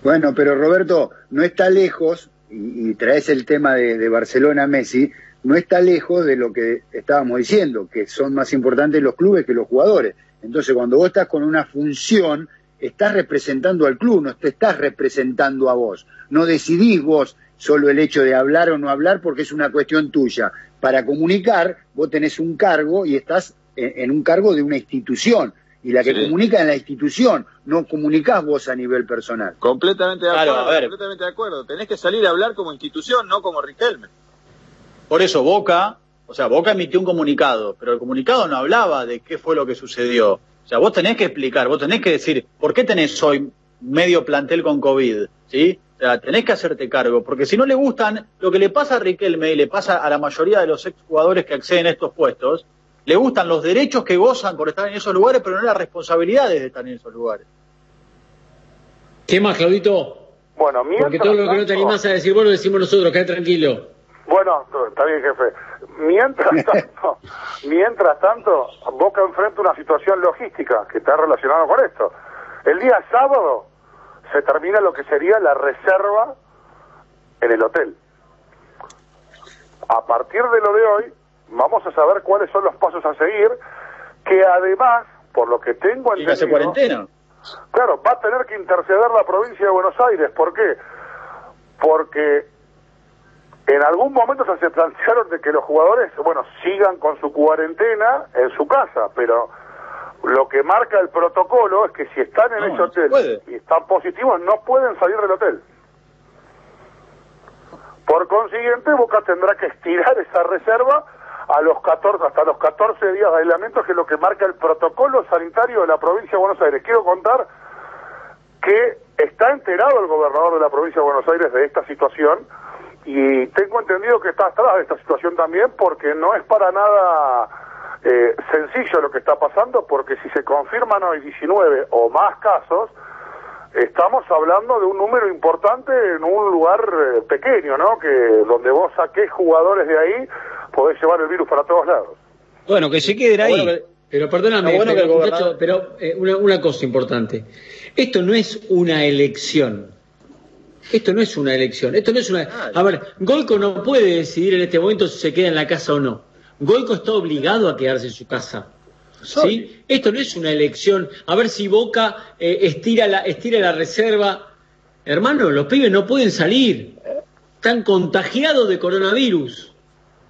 Bueno, pero Roberto, no está lejos, y, y traes el tema de, de Barcelona-Messi, no está lejos de lo que estábamos diciendo, que son más importantes los clubes que los jugadores. Entonces, cuando vos estás con una función, estás representando al club, no te estás representando a vos. No decidís vos solo el hecho de hablar o no hablar porque es una cuestión tuya. Para comunicar, vos tenés un cargo y estás en, un cargo de una institución. Y la que Sí. comunica en la institución, no comunicás vos a nivel personal. Completamente de Claro, acuerdo, a ver. completamente de acuerdo. Tenés que salir a hablar como institución, no como Riquelme. Por eso Boca, o sea, Boca emitió un comunicado, pero el comunicado no hablaba de qué fue lo que sucedió. O sea, vos tenés que explicar, vos tenés que decir, ¿por qué tenés hoy medio plantel con COVID, ¿sí? O sea, tenés que hacerte cargo, porque si no le gustan, lo que le pasa a Riquelme y le pasa a la mayoría de los exjugadores que acceden a estos puestos, le gustan los derechos que gozan por estar en esos lugares, pero no las responsabilidades de estar en esos lugares. ¿Qué más, Claudito? Bueno, mientras Porque todo lo que no te animás a decir, bueno, lo decimos nosotros, quédate tranquilo. Bueno, está bien, jefe. Mientras tanto, mientras tanto, Boca enfrenta una situación logística que está relacionada con esto. El día sábado se termina lo que sería la reserva en el hotel. A partir de lo de hoy, vamos a saber cuáles son los pasos a seguir, que además, por lo que tengo Y hace entendido... cuarentena. Claro, va a tener que interceder la provincia de Buenos Aires. ¿Por qué? Porque en algún momento se plantearon de que los jugadores, bueno, sigan con su cuarentena en su casa, pero lo que marca el protocolo es que si están en No, ese hotel y están positivos, no pueden salir del hotel. Por consiguiente, Boca tendrá que estirar esa reserva a los 14, hasta los 14 días de aislamiento, que es lo que marca el protocolo sanitario de la provincia de Buenos Aires. Quiero contar que está enterado el gobernador de la provincia de Buenos Aires de esta situación y tengo entendido que está atrás de esta situación también porque no es para nada eh, sencillo lo que está pasando porque si se confirman hoy 19 o más casos, estamos hablando de un número importante en un lugar eh, pequeño, ¿no? Que donde vos saques jugadores de ahí, podés llevar el virus para todos lados. Bueno, que se queden ahí. Bueno, que- Pero perdóname, bueno pero, que el muchacho, pero eh, una, una cosa importante. Esto no es una elección. Esto no es una elección. Esto no es una. A ver, Golco no puede decidir en este momento si se queda en la casa o no. Golco está obligado a quedarse en su casa. ¿Sí? Esto no es una elección. A ver si Boca eh, estira, la, estira la reserva. Hermano, los pibes no pueden salir. Están contagiados de coronavirus.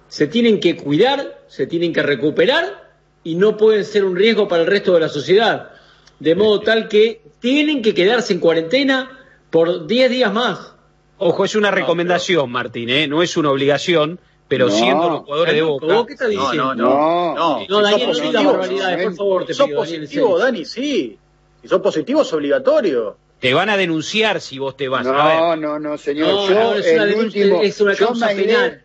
Se tienen que cuidar, se tienen que recuperar y no pueden ser un riesgo para el resto de la sociedad. De modo tal que tienen que quedarse en cuarentena por 10 días más. Ojo, es una recomendación, Martín, ¿eh? no es una obligación, pero No. siendo los jugadores de Boca. ¿Vos qué estás No, diciendo? no, no. No. No, No, Daniel, no digas barbaridades, por favor, te Si sos pido, positivo. Dani, sí. Si sos positivo es obligatorio. Te van a denunciar si vos te vas. a No, ver, no, no, señor. No, yo no, es una el último, es una yo causa penal.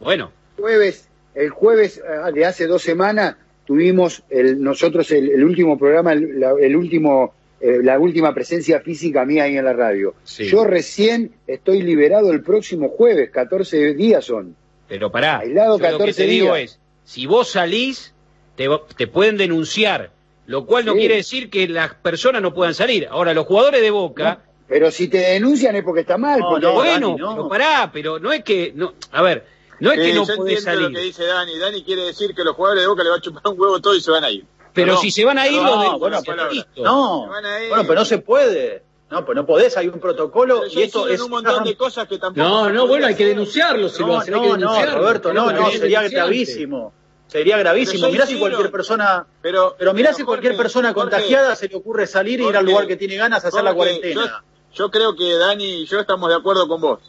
bueno, jueves, el jueves eh, de hace dos semanas tuvimos el, nosotros el, el último programa, el, la, el último, eh, la última presencia física mía ahí en la radio. Sí. Yo recién estoy liberado el próximo jueves, 14 días son. pero pará. Aislado Yo lo que 14 te digo es, si vos salís, te, te pueden denunciar, lo cual no Sí. quiere decir que las personas no puedan salir. Ahora, los jugadores de Boca, Pero si te denuncian es porque está mal. No, porque- no, bueno, Dani, no. pero pará, pero no es que, no, a ver, no es que Eh, no yo podés entiendo salir. lo que dice Dani. Dani quiere decir que los jugadores de Boca le va a chupar un huevo todo y se van a ir. Pero No, si se van a ir, No, los denuncian, bueno, pero- listo. No, bueno, pero no se puede. No, pues no podés, hay un protocolo y esto es un montón de cosas que tampoco. No, no, bueno, hay que denunciarlo si lo No, hacen, hay que no, no. Roberto, no, no, sería gravísimo. Sería gravísimo. Mirá si cualquier persona, Pero, pero mirá pero, si cualquier Jorge, persona Jorge, contagiada se le ocurre salir y ir al lugar que tiene ganas a hacer la cuarentena. Yo, yo creo que Dani y yo estamos de acuerdo con vos.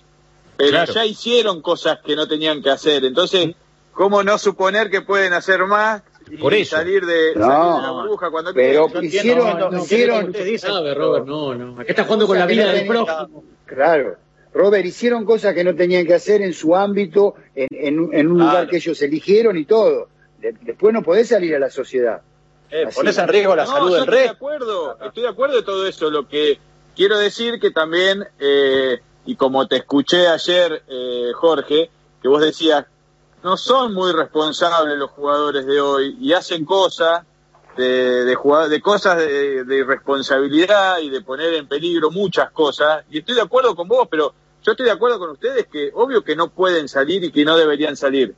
Pero Claro. ya hicieron cosas que no tenían que hacer. Entonces, ¿cómo no suponer que pueden hacer más y Por eso. salir de, No. salir de la burbuja cuando Pero? Yo hicieron, no, no, hicieron, Usted dice, Sabe, Robert, no, no. Acá está jugando con la vida no del prójimo. Claro. Robert, hicieron cosas que no tenían que hacer en su ámbito, en, en un- en un Claro. lugar que ellos eligieron y todo. De- después no podés salir a la sociedad. eh, pones en riesgo la No, salud yo del estoy de acuerdo, estoy de acuerdo de todo eso. Lo que quiero decir que también, eh, y como te escuché ayer, eh, Jorge, que vos decías, no son muy responsables los jugadores de hoy y hacen cosas de, de, de cosas de, de irresponsabilidad y de poner en peligro muchas cosas. Y estoy de acuerdo con vos, pero yo estoy de acuerdo con ustedes que obvio que no pueden salir y que no deberían salir.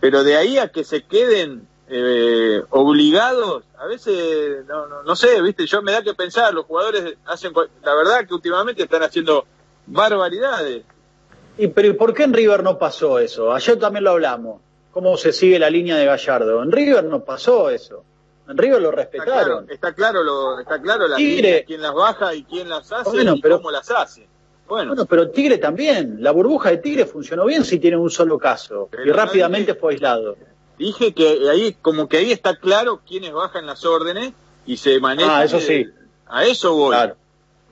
Pero de ahí a que se queden eh, obligados, a veces, no, no, no sé, viste, yo me da que pensar, los jugadores hacen, la verdad que últimamente están haciendo barbaridades. ¿Y pero ¿y por qué en River no pasó eso? Ayer también lo hablamos. ¿Cómo se sigue la línea de Gallardo? En River no pasó eso. En River lo Está claro, respetaron. está claro, lo, está claro las Tigre. quién las baja y quién las hace Bueno, y pero- cómo las hace. Bueno, Bueno, pero Tigre también. La burbuja de Tigre funcionó bien si tiene un solo caso. Pero y rápidamente fue aislado. dije que ahí, como que ahí está claro quiénes bajan las órdenes y se manejan. Ah, eso sí. A eso voy. Claro.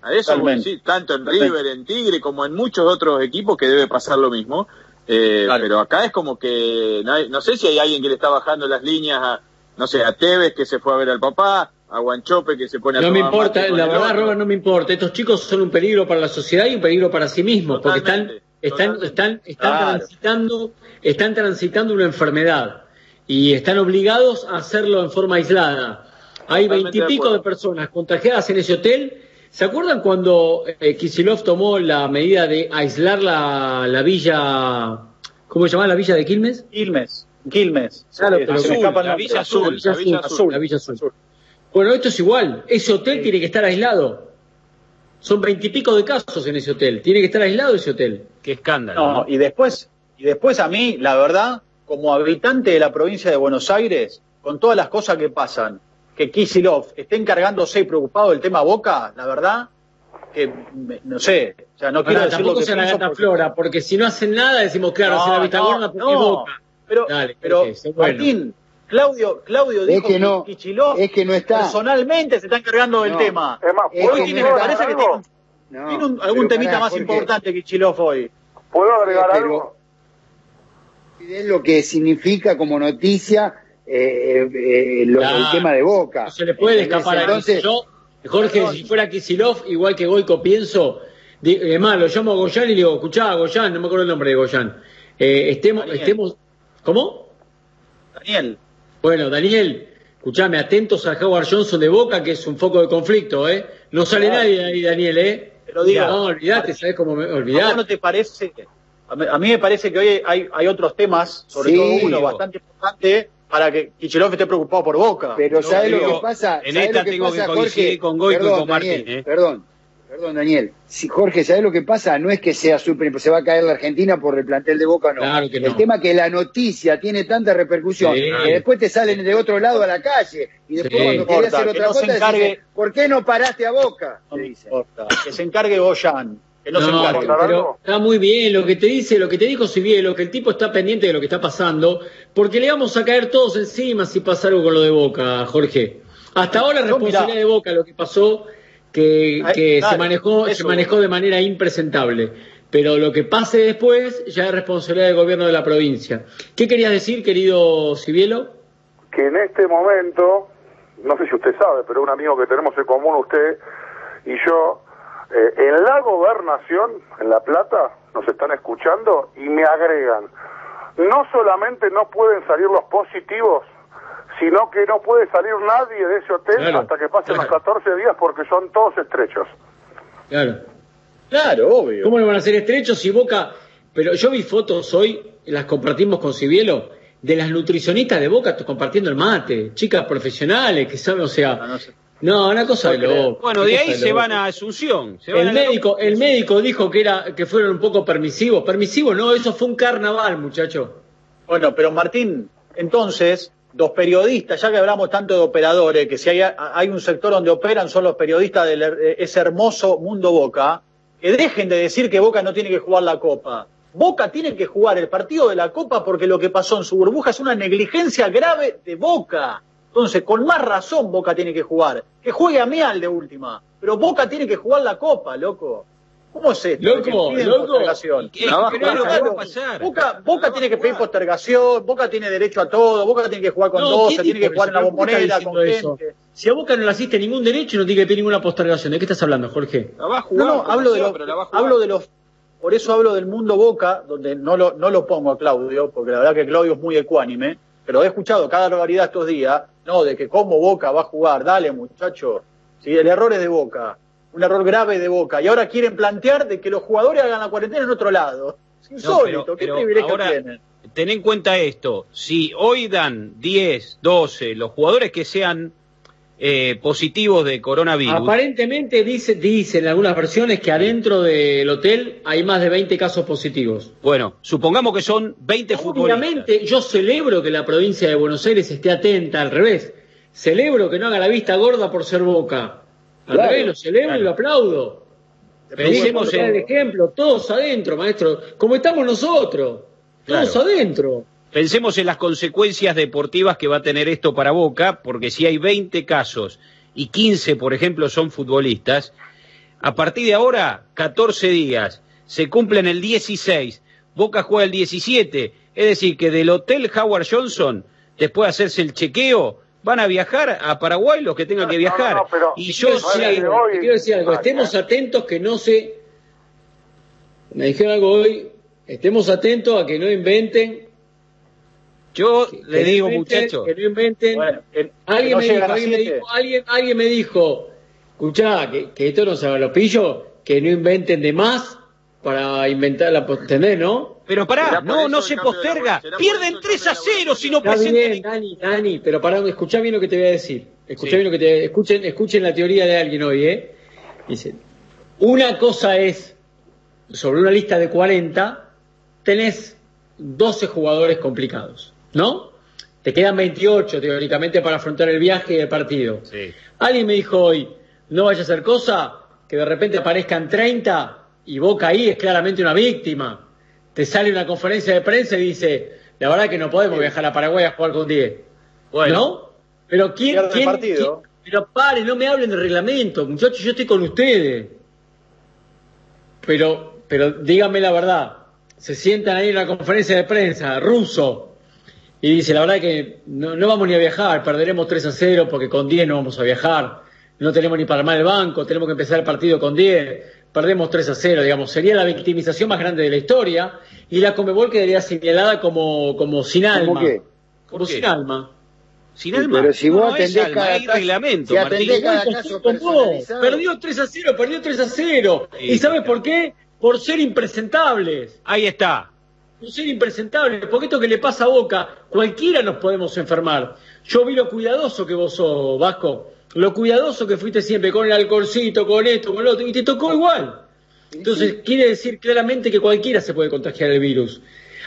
A eso voy, tanto en Totalmente. River, en Tigre, como en muchos otros equipos que debe pasar lo mismo. Eh, Pero acá es como que no, hay- no sé si hay alguien que le está bajando las líneas a, no sé, a Tevez que se fue a ver al papá, a Guanchope que se pone a No me importa, la verdad. Robert, no me importa. Estos chicos son un peligro para la sociedad y un peligro para sí mismos, porque están, están, están, están Claro. transitando, están transitando una enfermedad y están obligados a hacerlo en forma aislada. Hay de veintipico de personas contagiadas en ese hotel. ¿Se acuerdan cuando eh, Kisilov tomó la medida de aislar la, la villa, ¿cómo se llama la villa de Quilmes? Quilmes. Quilmes. Claro, pero azul, la. Villa Azul, la Villa Azul, la Villa Azul. Bueno, esto es igual. Ese hotel tiene que estar aislado. Son veintipico de casos en ese hotel. Tiene que estar aislado ese hotel. Qué escándalo. No, y después, y después a mí, la verdad, como habitante de la provincia de Buenos Aires, con todas las cosas que pasan, que Kisilov esté encargándose y preocupado del tema Boca, la verdad, que me- no sé, o sea, no quiero Ahora, decir lo tampoco que sea la gata porque- flora, porque si no hacen nada decimos, claro, No, se la vista no, gorda porque no. es boca. Pero, Dale, pero sé bueno. Martín, Claudio, Claudio Es dijo que no, Kichilov es que no está. personalmente se está encargando del No. tema. Es más, Es ¿puedo que Hoy tiene, me parece que tiene, No, tiene un- algún temita pará, más Jorge. importante que Kichilov hoy. ¿Puedo agregar Pero- algo? Es lo que significa como noticia eh, eh, lo- el tema de Boca. No se le puede ¿Entendés? escapar a Entonces, Yo, Jorge, si fuera Kisilov, igual que Goico, pienso, es más, lo llamo a Goyan y le digo, escuchá, Goyan, no me acuerdo el nombre de Goyan. Eh, estemos, Daniel. estemos, ¿cómo? Daniel, Bueno, Daniel, escuchame, atentos a Howard Johnson de Boca, que es un foco de conflicto, ¿eh? No sale Claro. nadie de ahí, Daniel, ¿eh? Te lo digo. No, olvidate, ¿sabes cómo me ¿a vos olvidate? no te parece? A mí, a mí me parece que hoy hay, hay otros temas, sobre Sí, todo uno digo. bastante importante, para que Kichilov esté preocupado por Boca. Pero Yo ¿sabes lo que pasa? en ¿Sabes esta lo que tengo pasa, Jorge? con Goico y Perdón, con Martín, Daniel, ¿eh? Perdón, perdón, Daniel. Si, Jorge, ¿sabes lo que pasa? No es que sea super, se va a caer la Argentina por el plantel de Boca, no. Claro que no. El tema es que la noticia tiene tanta repercusión Sí. que después te salen de otro lado a la calle y después Sí. cuando querés hacer que otra no se cosa encargue- decís, ¿por qué no paraste a Boca? No Te dicen. Que se encargue Goyan. Que no, se No, encargue. ¿Contar pero algo? está muy bien lo que te dice, lo que te dijo Sibielo, que el tipo está pendiente de lo que está pasando, porque le vamos a caer todos encima si pasa algo con lo de Boca, Jorge. Hasta ahora es responsabilidad mirá. de Boca lo que pasó, que, Ay, que se manejó, se manejó de manera impresentable. Pero lo que pase después ya es responsabilidad del gobierno de la provincia. ¿Qué querías decir, querido Sibielo? que en este momento, no sé si usted sabe, pero un amigo que tenemos en común, usted y yo, eh, en la gobernación, en La Plata, nos están escuchando y me agregan, no solamente no pueden salir los positivos, sino que no puede salir nadie de ese hotel Claro, hasta que pasen claro. los 14 días porque son todos estrechos. Claro. Claro, obvio. ¿Cómo no van a ser estrechos si Boca... Pero yo vi fotos hoy, las compartimos con Cibielo, de las nutricionistas de Boca compartiendo el mate, chicas profesionales que saben, o sea... No, no sé. No, una cosa de loco. Bueno, de ahí se van a Asunción. se van El a la- médico, el médico dijo que era que fueron un poco permisivos. Permisivos, no, eso fue un carnaval, muchacho. Bueno, pero Martín, entonces, los periodistas, ya que hablamos tanto de operadores, que si hay, hay un sector donde operan son los periodistas de de ese hermoso mundo Boca, que dejen de decir que Boca no tiene que jugar la Copa. Boca tiene que jugar el partido de la Copa porque lo que pasó en su burbuja es una negligencia grave de Boca. Entonces, con más razón Boca tiene que jugar. Que juegue a Mial de última. Pero Boca tiene que jugar la Copa, loco. ¿Cómo es esto? Loco, loco. postergación. ¿Qué? No, Pero es lo que claro. va a pasar. Boca, Boca tiene que pedir postergación, Boca tiene derecho a todo, Boca tiene que jugar con No, 12, ¿quién tiene que jugar en eso? la ¿Pero por qué bombonera, con gente. Si a Boca no le asiste ningún derecho, no tiene que pedir ninguna postergación. ¿De qué estás hablando, Jorge? La va a No, jugar. no, hablo de, sea, los, pero la va a jugar. hablo de los. Por eso hablo del mundo Boca, donde no lo, no lo pongo a Claudio, porque la verdad que Claudio es muy ecuánime, pero he escuchado cada barbaridad estos días, no, de que cómo Boca va a jugar, dale muchacho. Si el error es de Boca, un error grave de Boca, y ahora quieren plantear de que los jugadores hagan la cuarentena en otro lado. Es No, insólito, pero- ¿qué pero privilegio ahora, tienen? Ten en cuenta esto, si hoy dan 10, 12, los jugadores que sean eh, positivos de coronavirus, Aparentemente dice, dicen algunas versiones que adentro del hotel hay más de 20 casos positivos. bueno, supongamos que son 20 futbolistas. Obviamente, yo celebro que la provincia de Buenos Aires esté atenta, al revés. Celebro que no haga la vista gorda por ser boca. Al Claro, revés, lo celebro claro. y lo aplaudo. Pensemos Pensemos en- el ejemplo, todos adentro, maestro, como estamos nosotros, todos Claro. adentro. Pensemos en las consecuencias deportivas que va a tener esto para Boca, porque si hay 20 casos y 15, por ejemplo, son futbolistas, A partir de ahora, 14 días. Se cumplen el 16. Boca juega el 17. Es decir, que del Hotel Howard Johnson, después de hacerse el chequeo, van a viajar a Paraguay los que tengan que viajar. y yo sé... Quiero decir algo, estemos atentos que no se... Me dijeron algo hoy, estemos atentos a que no inventen yo que le digo, inventen, muchachos. Que no inventen. Bueno, que- alguien, que no me dijo, alguien, me dijo, alguien, alguien me dijo, escuchá, que, que esto no se haga los pillos, que no inventen de más para inventar la ¿entendés, no? Pero pará, no, no se posterga. Pierden 3 a 0 si no presentan. bien, Dani, Dani, pero pará, escuchá bien lo que te voy a decir. Escuchá Sí. bien lo que te escuchen, escuchen la teoría de alguien hoy, ¿eh? Dice, una cosa es, sobre una lista de 40, tenés 12 jugadores complicados, ¿no? Te quedan 28 teóricamente para afrontar el viaje y el partido. Alguien me dijo hoy, no vaya a ser cosa que de repente aparezcan 30 y Boca ahí es claramente una víctima. Te sale una conferencia de prensa y dice, la verdad que no podemos viajar a Paraguay a jugar con 10. ¿No? Pero quién, quién- partido. quién- pero pare, no me hablen de reglamento, muchachos, yo estoy con ustedes. Pero, pero díganme la verdad. Se sientan ahí en una conferencia de prensa, ruso, y dice, la verdad que no, no vamos ni a viajar, perderemos 3 a 0 porque con 10 no vamos a viajar, no tenemos ni para armar el banco, tenemos que empezar el partido con 10, perdemos 3 a 0, digamos, sería la victimización más grande de la historia y la Comebol quedaría señalada como, como sin alma. qué? Como sin alma. Sin Sí, alma. pero si vos no, atendés alma, cada hay reglamento, si atendés Martín. cada caso. Perdió 3 a 0, perdió 3 a 0. Sí, ¿Y sabes por qué? Por ser impresentables. Ahí está. Por ser impresentables. Porque esto que le pasa a Boca, cualquiera nos podemos enfermar. Yo vi lo cuidadoso que vos sos, Vasco. Lo cuidadoso que fuiste siempre con el alcoholcito, con esto, con lo otro. Y te tocó igual. Entonces quiere decir claramente que cualquiera se puede contagiar el virus.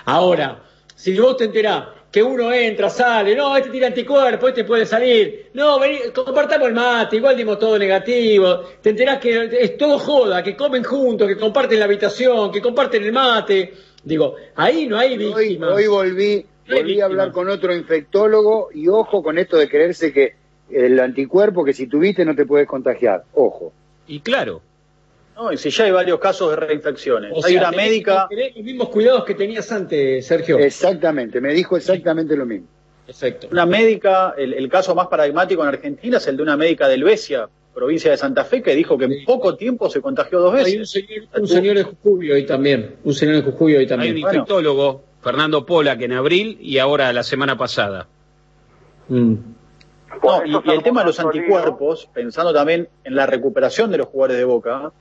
Ahora, si vos te enterás que uno entra, sale, no, este tira anticuerpo, este puede salir, no, vení, compartamos el mate, igual dimos todo negativo, te enterás que es todo joda, que comen juntos, que comparten la habitación, que comparten el mate. Digo, ahí no hay víctimas. hoy volví, No volví a hablar con otro infectólogo y ojo con esto de creerse que el anticuerpo que si tuviste no te puedes contagiar. Ojo. Y claro. No, y si ya hay varios casos de reinfecciones. O hay sea, una tenés- médica, tenés los mismos cuidados que tenías antes, Sergio. Exactamente, me dijo exactamente lo mismo. Exacto. una médica, el, el caso más paradigmático en Argentina es el de una médica del Besia, provincia de Santa Fe, que dijo que en poco tiempo se contagió dos Hay un veces. señor, un señor de Jujuy hoy también. Un señor de Jujuy hoy Hay también. un Bueno. infectólogo, Fernando Pola, que en abril y ahora la semana pasada. Mm. No, y, y el tema de los anticuerpos, pensando también en la recuperación de los jugadores de Boca,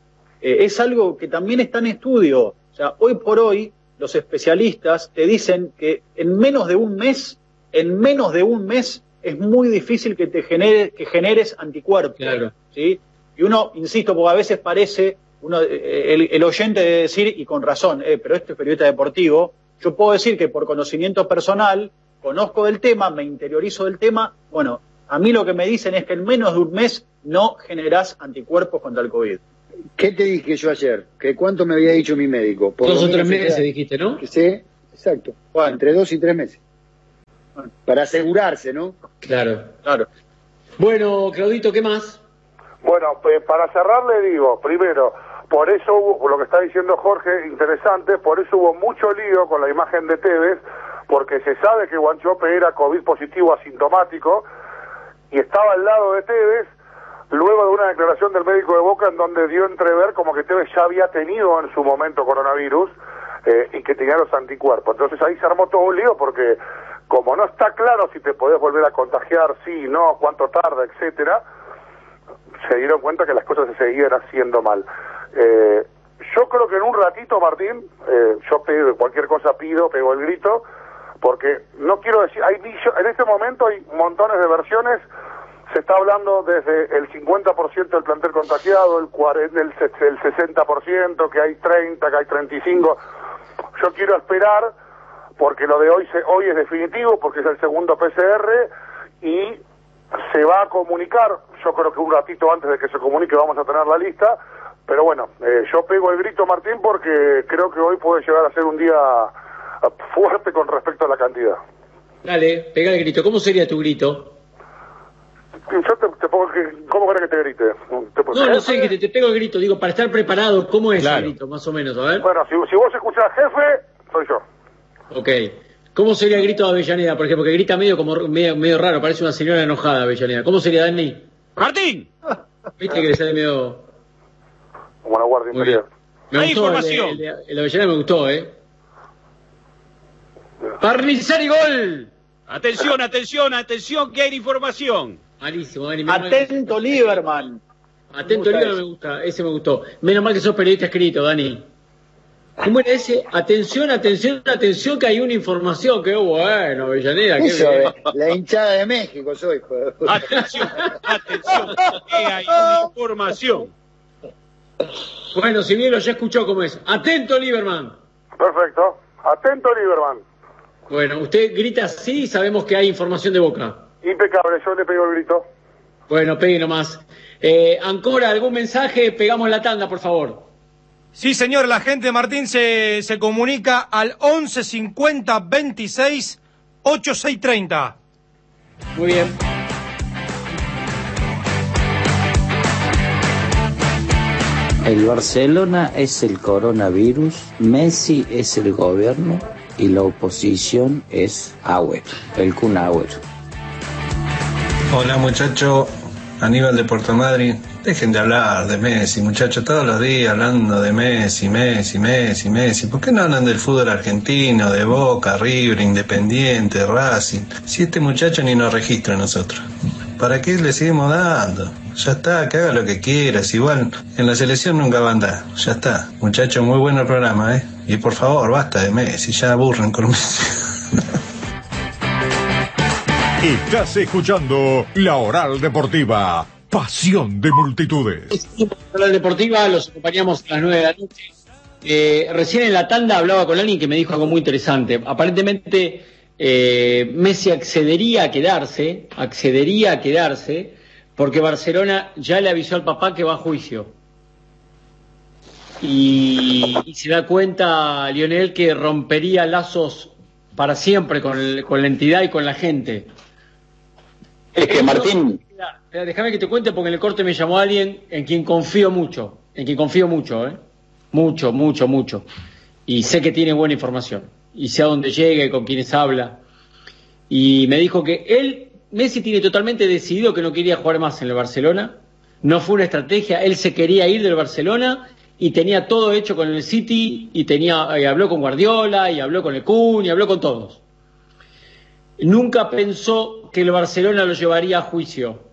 eh, es algo que también está en estudio. O sea, hoy por hoy los especialistas te dicen que en menos de un mes, en menos de un mes es muy difícil que te genere, que generes anticuerpos. Claro. ¿sí? Y uno, insisto, porque a veces parece uno, eh, el, el oyente de decir, y con razón, eh, pero este es periodista deportivo, yo puedo decir que por conocimiento personal, conozco del tema, me interiorizo del tema, bueno, a mí lo que me dicen es que en menos de un mes no generás anticuerpos contra el COVID. ¿Qué te dije yo ayer? ¿Que ¿Cuánto me había dicho mi médico? Por Dos o tres meses dijiste, ¿no? Sí, exacto. Bueno. Entre dos y tres meses. Para asegurarse, ¿no? Claro. Claro. Bueno, Claudito, ¿qué más? Bueno, pues para cerrar le digo, primero, por eso hubo, por lo que está diciendo Jorge, interesante, por eso hubo mucho lío con la imagen de Tevez, porque se sabe que Guanchope era COVID positivo asintomático y estaba al lado de Tevez, luego de una declaración del médico de Boca en donde dio entrever como que Tevez ya había tenido en su momento coronavirus eh, y que tenía los anticuerpos. Entonces ahí se armó todo un lío porque como no está claro si te podés volver a contagiar, sí, no, cuánto tarda, etcétera, se dieron cuenta que las cosas se seguían haciendo mal. Eh, yo creo que en un ratito, Martín, eh, yo pido, cualquier cosa pido, pego el grito, porque no quiero decir, hay en este momento hay montones de versiones, se está hablando desde el 50% del plantel contagiado, el, 40, el, el 60%, que hay 30, que hay 35. Yo quiero esperar, porque lo de hoy, se, hoy es definitivo, porque es el segundo PCR, y se va a comunicar, yo creo que un ratito antes de que se comunique vamos a tener la lista, pero bueno, eh, yo pego el grito Martín porque creo que hoy puede llegar a ser un día eh, fuerte con respecto a la cantidad. Dale, pega el grito. ¿Cómo sería tu grito? Yo te, te pongo que, ¿Cómo querés que te grite? ¿Te puedo- No, no sé, que te, te pego el grito, digo, para estar preparado, ¿cómo es Claro. el grito, más o menos? A ver. Bueno, si, si vos escuchás jefe, soy yo. Ok. ¿Cómo sería el grito de Avellaneda, por ejemplo? Que grita medio como medio, medio raro, parece una señora enojada Avellaneda. ¿Cómo sería, Dani? Martín, Viste que le sale medio... Como la Guardia Muy bien. Imperial. Me Hay gustó, información. El, de- el de- el de Avellaneda me gustó, ¿eh? ¡Parnizar y gol! atención, atención, atención, que hay información. Malísimo, Dani. menos mal- Atento, Lieberman. Atento, Me gusta Liga, ese. me gusta, ese me gustó. Menos mal que sos periodista escrito, Dani. ¿Cómo era ese? Atención, atención, atención, que hay una información. Qué bueno, Avellaneda. Qué Eso, bien. la hinchada de México soy. joder. Atención, atención, que hay una información. Bueno, si bien lo ya escuchó cómo es. Atento, Lieberman. Perfecto. Atento, Lieberman. Bueno, usted grita así y sabemos que hay información de boca. Impecable, yo le pego el grito. Bueno, pegue nomás. Eh, Ancora, ¿algún mensaje? Pegamos la tanda, por favor. Sí, señor, la gente, Martín, se, se comunica al 11 50 26 8630. Muy bien. El Barcelona es el coronavirus, Messi es el gobierno y la oposición es Agüero, el Kun. Hola muchacho, Aníbal de Puerto. Dejen de hablar de Messi, muchachos, todos los días hablando de Messi, Messi, Messi, Messi. ¿Por qué no hablan del fútbol argentino, de Boca, River, Independiente, Racing? Si este muchacho ni nos registra a nosotros. ¿Para qué le seguimos dando? Ya está, que haga lo que quieras. Igual en la selección nunca va a andar. Ya está. Muchacho, muy bueno el programa, ¿eh? Y por favor, basta de Messi, ya aburren con Messi. Estás escuchando La Oral Deportiva, pasión de multitudes. La deportiva los acompañamos a las 9 de la noche. Eh, recién en la tanda hablaba con alguien que me dijo algo muy interesante. Aparentemente eh, Messi accedería a quedarse, accedería a quedarse, porque Barcelona ya le avisó al papá que va a juicio. Y, y se da cuenta Lionel que rompería lazos para siempre con, el- con la entidad y con la gente. Es que Martín, déjame que te cuente porque en el corte me llamó alguien en quien confío mucho, en quien confío mucho, ¿eh? Mucho, mucho, mucho. Y sé que tiene buena información. Y sé a dónde llega y con quiénes habla. Y me dijo que él, Messi tiene totalmente decidido que no quería jugar más en el Barcelona. No fue una estrategia, él se quería ir del Barcelona y tenía todo hecho con el City y tenía y habló con Guardiola y habló con el Kun y habló con todos. Nunca pensó que el Barcelona lo llevaría a juicio.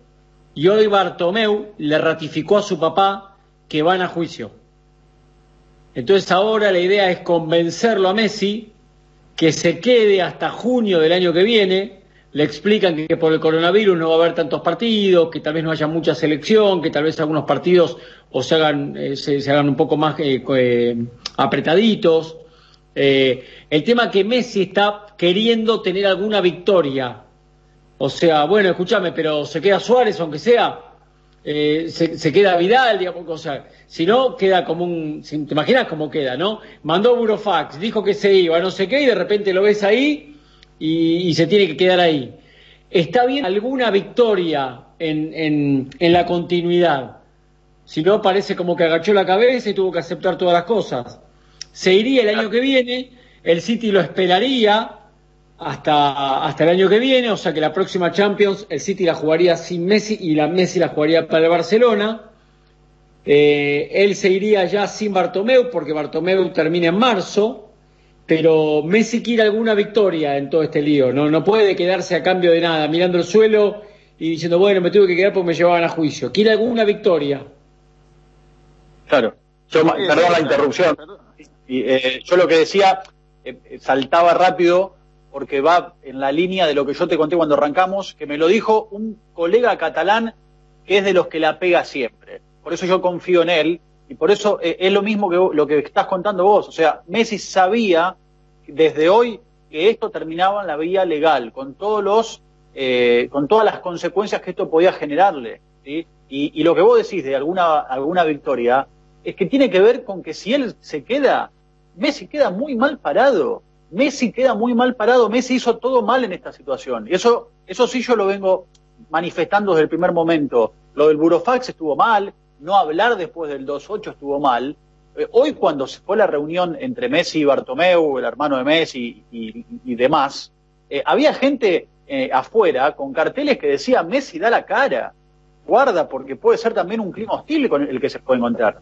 Y hoy Bartomeu le ratificó a su papá que van a juicio. Entonces ahora la idea es convencerlo a Messi que se quede hasta junio del año que viene. Le explican que por el coronavirus no va a haber tantos partidos, que tal vez no haya mucha selección, que tal vez algunos partidos o se hagan, eh, se, hagan un poco más eh, eh, apretaditos. Eh, el tema que Messi está queriendo tener alguna victoria. O sea, bueno, escúchame, pero se queda Suárez, aunque sea, eh, se, queda Vidal, digamos, o sea, si no, queda como un, te imaginas cómo queda, ¿no? Mandó Burofax, dijo que se iba, no sé qué, y de repente lo ves ahí y, y se tiene que quedar ahí. ¿Está bien alguna victoria en, en, en la continuidad? Si no, parece como que agachó la cabeza y tuvo que aceptar todas las cosas. Se iría el año que viene, el City lo esperaría hasta, hasta el año que viene, o sea que la próxima Champions el City la jugaría sin Messi y la Messi la jugaría para el Barcelona. Eh, él se iría ya sin Bartomeu porque Bartomeu termina en marzo, pero Messi quiere alguna victoria en todo este lío, no, no puede quedarse a cambio de nada, mirando el suelo y diciendo, bueno, me tuve que quedar porque me llevaban a juicio. Quiere alguna victoria. claro. Yo, perdón la interrupción. Y, eh, yo lo que decía, eh, eh, saltaba rápido porque va en la línea de lo que yo te conté cuando arrancamos, que me lo dijo un colega catalán que es de los que la pega siempre. Por eso yo confío en él y por eso eh, es lo mismo que lo que estás contando vos. O sea, Messi sabía desde hoy que esto terminaba en la vía legal, con todos los, eh, con todas las consecuencias que esto podía generarle. Y, y lo que vos decís de alguna, alguna victoria es que tiene que ver con que si él se queda, Messi queda muy mal parado. Messi queda muy mal parado. Messi hizo todo mal en esta situación. Y eso, eso sí yo lo vengo manifestando desde el primer momento. Lo del Burofax estuvo mal, no hablar después del 2-8 estuvo mal. Eh, hoy cuando se fue la reunión entre Messi y Bartomeu, el hermano de Messi y, y demás, eh, había gente eh, afuera con carteles que decía Messi da la cara, guarda porque puede ser también un clima hostil con el que se puede encontrar.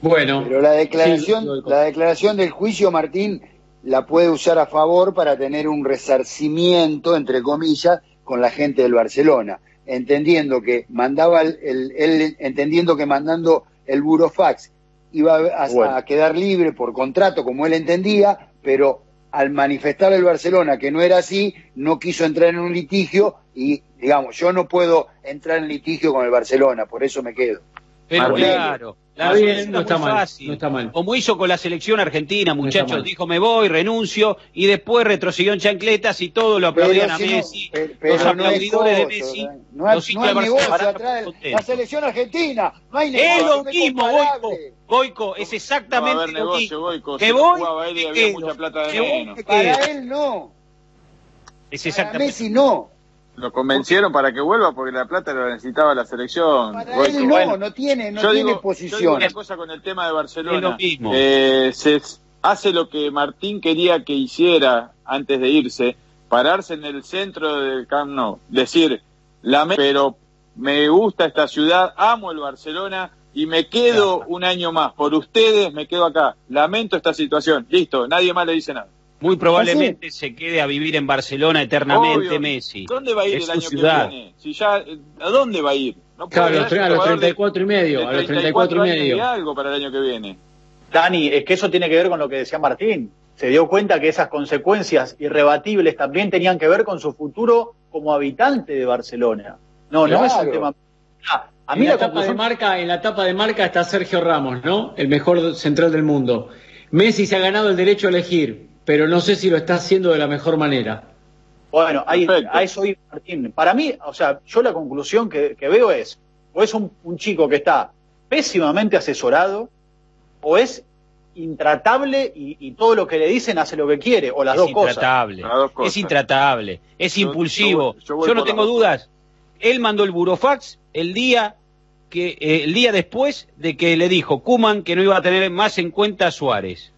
Bueno, pero la declaración, la declaración del juicio, Martín, la puede usar a favor para tener un resarcimiento, entre comillas, con la gente del Barcelona, entendiendo que mandaba el, entendiendo que mandando el burofax iba a, a, quedar libre por contrato, como él entendía, pero al manifestar el Barcelona que no era así, no quiso entrar en un litigio y, digamos, yo no puedo entrar en litigio con el Barcelona, por eso me quedo. Pero claro, la no está, mal, no está mal. Como hizo con la selección argentina, muchachos, dijo me voy, renuncio, y después retrocedió en chancletas y todo lo aplaudían a Messi. los aplaudidores de Messi, no hay, no hay negocio atrás la selección argentina, no hay negocio. Es lo mismo, Goico. Goico, es exactamente lo mismo. Que voy, que mucha plata de Para él no. Es exactamente. Para Messi no. Lo convencieron para que vuelva porque la plata lo necesitaba la selección. Para él no, no tiene, no tiene posición. Yo una cosa con el tema de Barcelona. Eh, se hace lo que Martín quería que hiciera antes de irse, pararse en el centro del Camp Nou, decir, la pero me gusta esta ciudad, amo el Barcelona y me quedo un año más. Por ustedes me quedo acá. Lamento esta situación. Listo, nadie más le dice nada. Muy probablemente se quede a vivir en Barcelona eternamente Messi. ¿Dónde va a ir el año que viene? Si ya, ¿A dónde va a ir? No claro, a los 34 y medio. A los 34 y medio. algo para el año que viene. Dani, es que eso tiene que ver con lo que decía Martín. Se dio cuenta que esas consecuencias irrebatibles también tenían que ver con su futuro como habitante de Barcelona. No, no es un tema. Ah, a mí en, la, etapa de marca, en la etapa de marca está Sergio Ramos, ¿no? El mejor central del mundo. Messi se ha ganado el derecho a elegir pero no sé si lo está haciendo de la mejor manera. Bueno, ahí, a eso iba Martín. Para mí, o sea, yo la conclusión que, veo es, o es un, chico que está pésimamente asesorado, o es intratable y, todo lo que le dicen hace lo que quiere, o las, dos, intratable, cosas. Es intratable, es impulsivo. Yo, no tengo dudas. Él mandó el burofax el día que eh, el día después de que le dijo Kuman que no iba a tener más en cuenta a Suárez.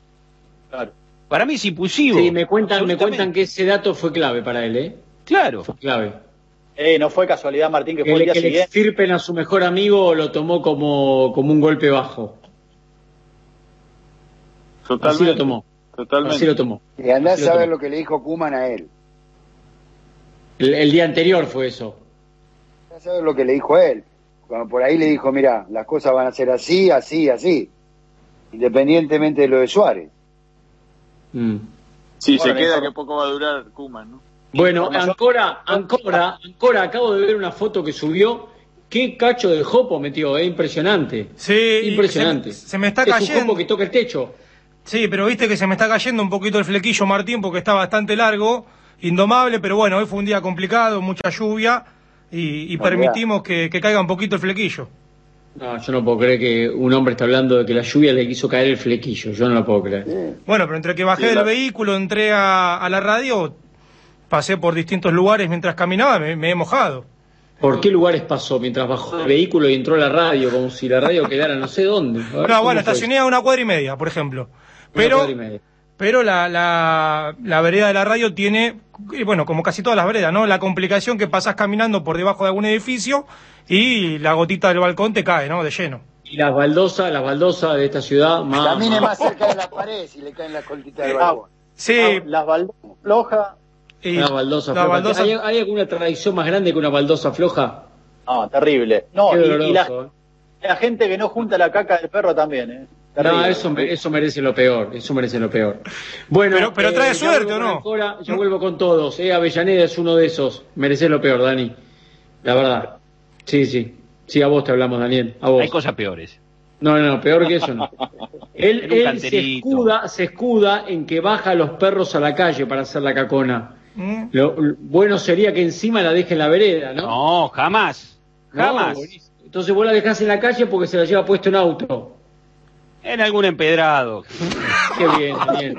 Claro. Para mí es impulsivo. Sí, me cuentan, me cuentan que ese dato fue clave para él, ¿eh? Claro. Fue clave. Eh, no fue casualidad, Martín, que, fue el día que siguiente. extirpen a su mejor amigo lo tomó como, como un golpe bajo. Totalmente. Así lo tomó. Totalmente. Así lo tomó. Y andás a ver lo que le dijo Kuman a él. El, día anterior fue eso. Andás a ver lo que le dijo a él. Cuando por ahí le dijo, mira, las cosas van a ser así, así, así. Independientemente de lo de Suárez. Mm. Si se queda, que poco va a durar Kuman, ¿no? Bueno, Ancora, Ancora, Ancora, acabo de ver una foto que subió. Qué cacho de jopo metió, es impresionante. Sí, impresionante. Se, me está cayendo. Es un jopo que toca el techo. Sí, pero viste que se me está cayendo un poquito el flequillo, Martín, porque está bastante largo, indomable, pero bueno, hoy fue un día complicado, mucha lluvia, y, permitimos que caiga un poquito el flequillo. No, yo no puedo creer que un hombre está hablando de que la lluvia le quiso caer el flequillo. Yo no lo puedo creer. Bueno, pero entre que bajé del vehículo, entré a, la radio, pasé por distintos lugares mientras caminaba, me, he mojado. ¿Por qué lugares pasó mientras bajó del vehículo y entró a la radio? Como si la radio quedara no sé dónde. no, bueno, estacioné a una cuadra y media, por ejemplo. Pero, pero la, la, la vereda de la radio tiene, bueno, como casi todas las veredas, ¿no? La complicación que pasás caminando por debajo de algún edificio y la gotita del balcón te cae, ¿no? De lleno. Y las baldosas, las baldosas de esta ciudad más... Camine más cerca de la pared si le caen las coltitas del balcón. Sí. Ah, las baldosas flojas... Una baldosa floja. ¿Hay, alguna tradición más grande que una baldosa floja? No, terrible. No, y, la, ¿eh? la, gente que no junta la caca del perro también, ¿eh? No, eso, eso merece lo peor, eso merece lo peor. Bueno, pero, pero trae eh, suerte, ¿o no? yo vuelvo con todos, eh, Avellaneda es uno de esos, merece lo peor, Dani, la verdad. Sí, sí. Sí, a vos te hablamos, Daniel. A vos. Hay cosas peores. No, no, peor que eso no. él, se, escuda, se escuda en que baja a los perros a la calle para hacer la cacona. Mm. Lo, bueno sería que encima la deje en la vereda, ¿no? No, jamás. Jamás. Entonces vos la dejás en la calle porque se la lleva puesto en auto. En algún empedrado. Qué bien, bien.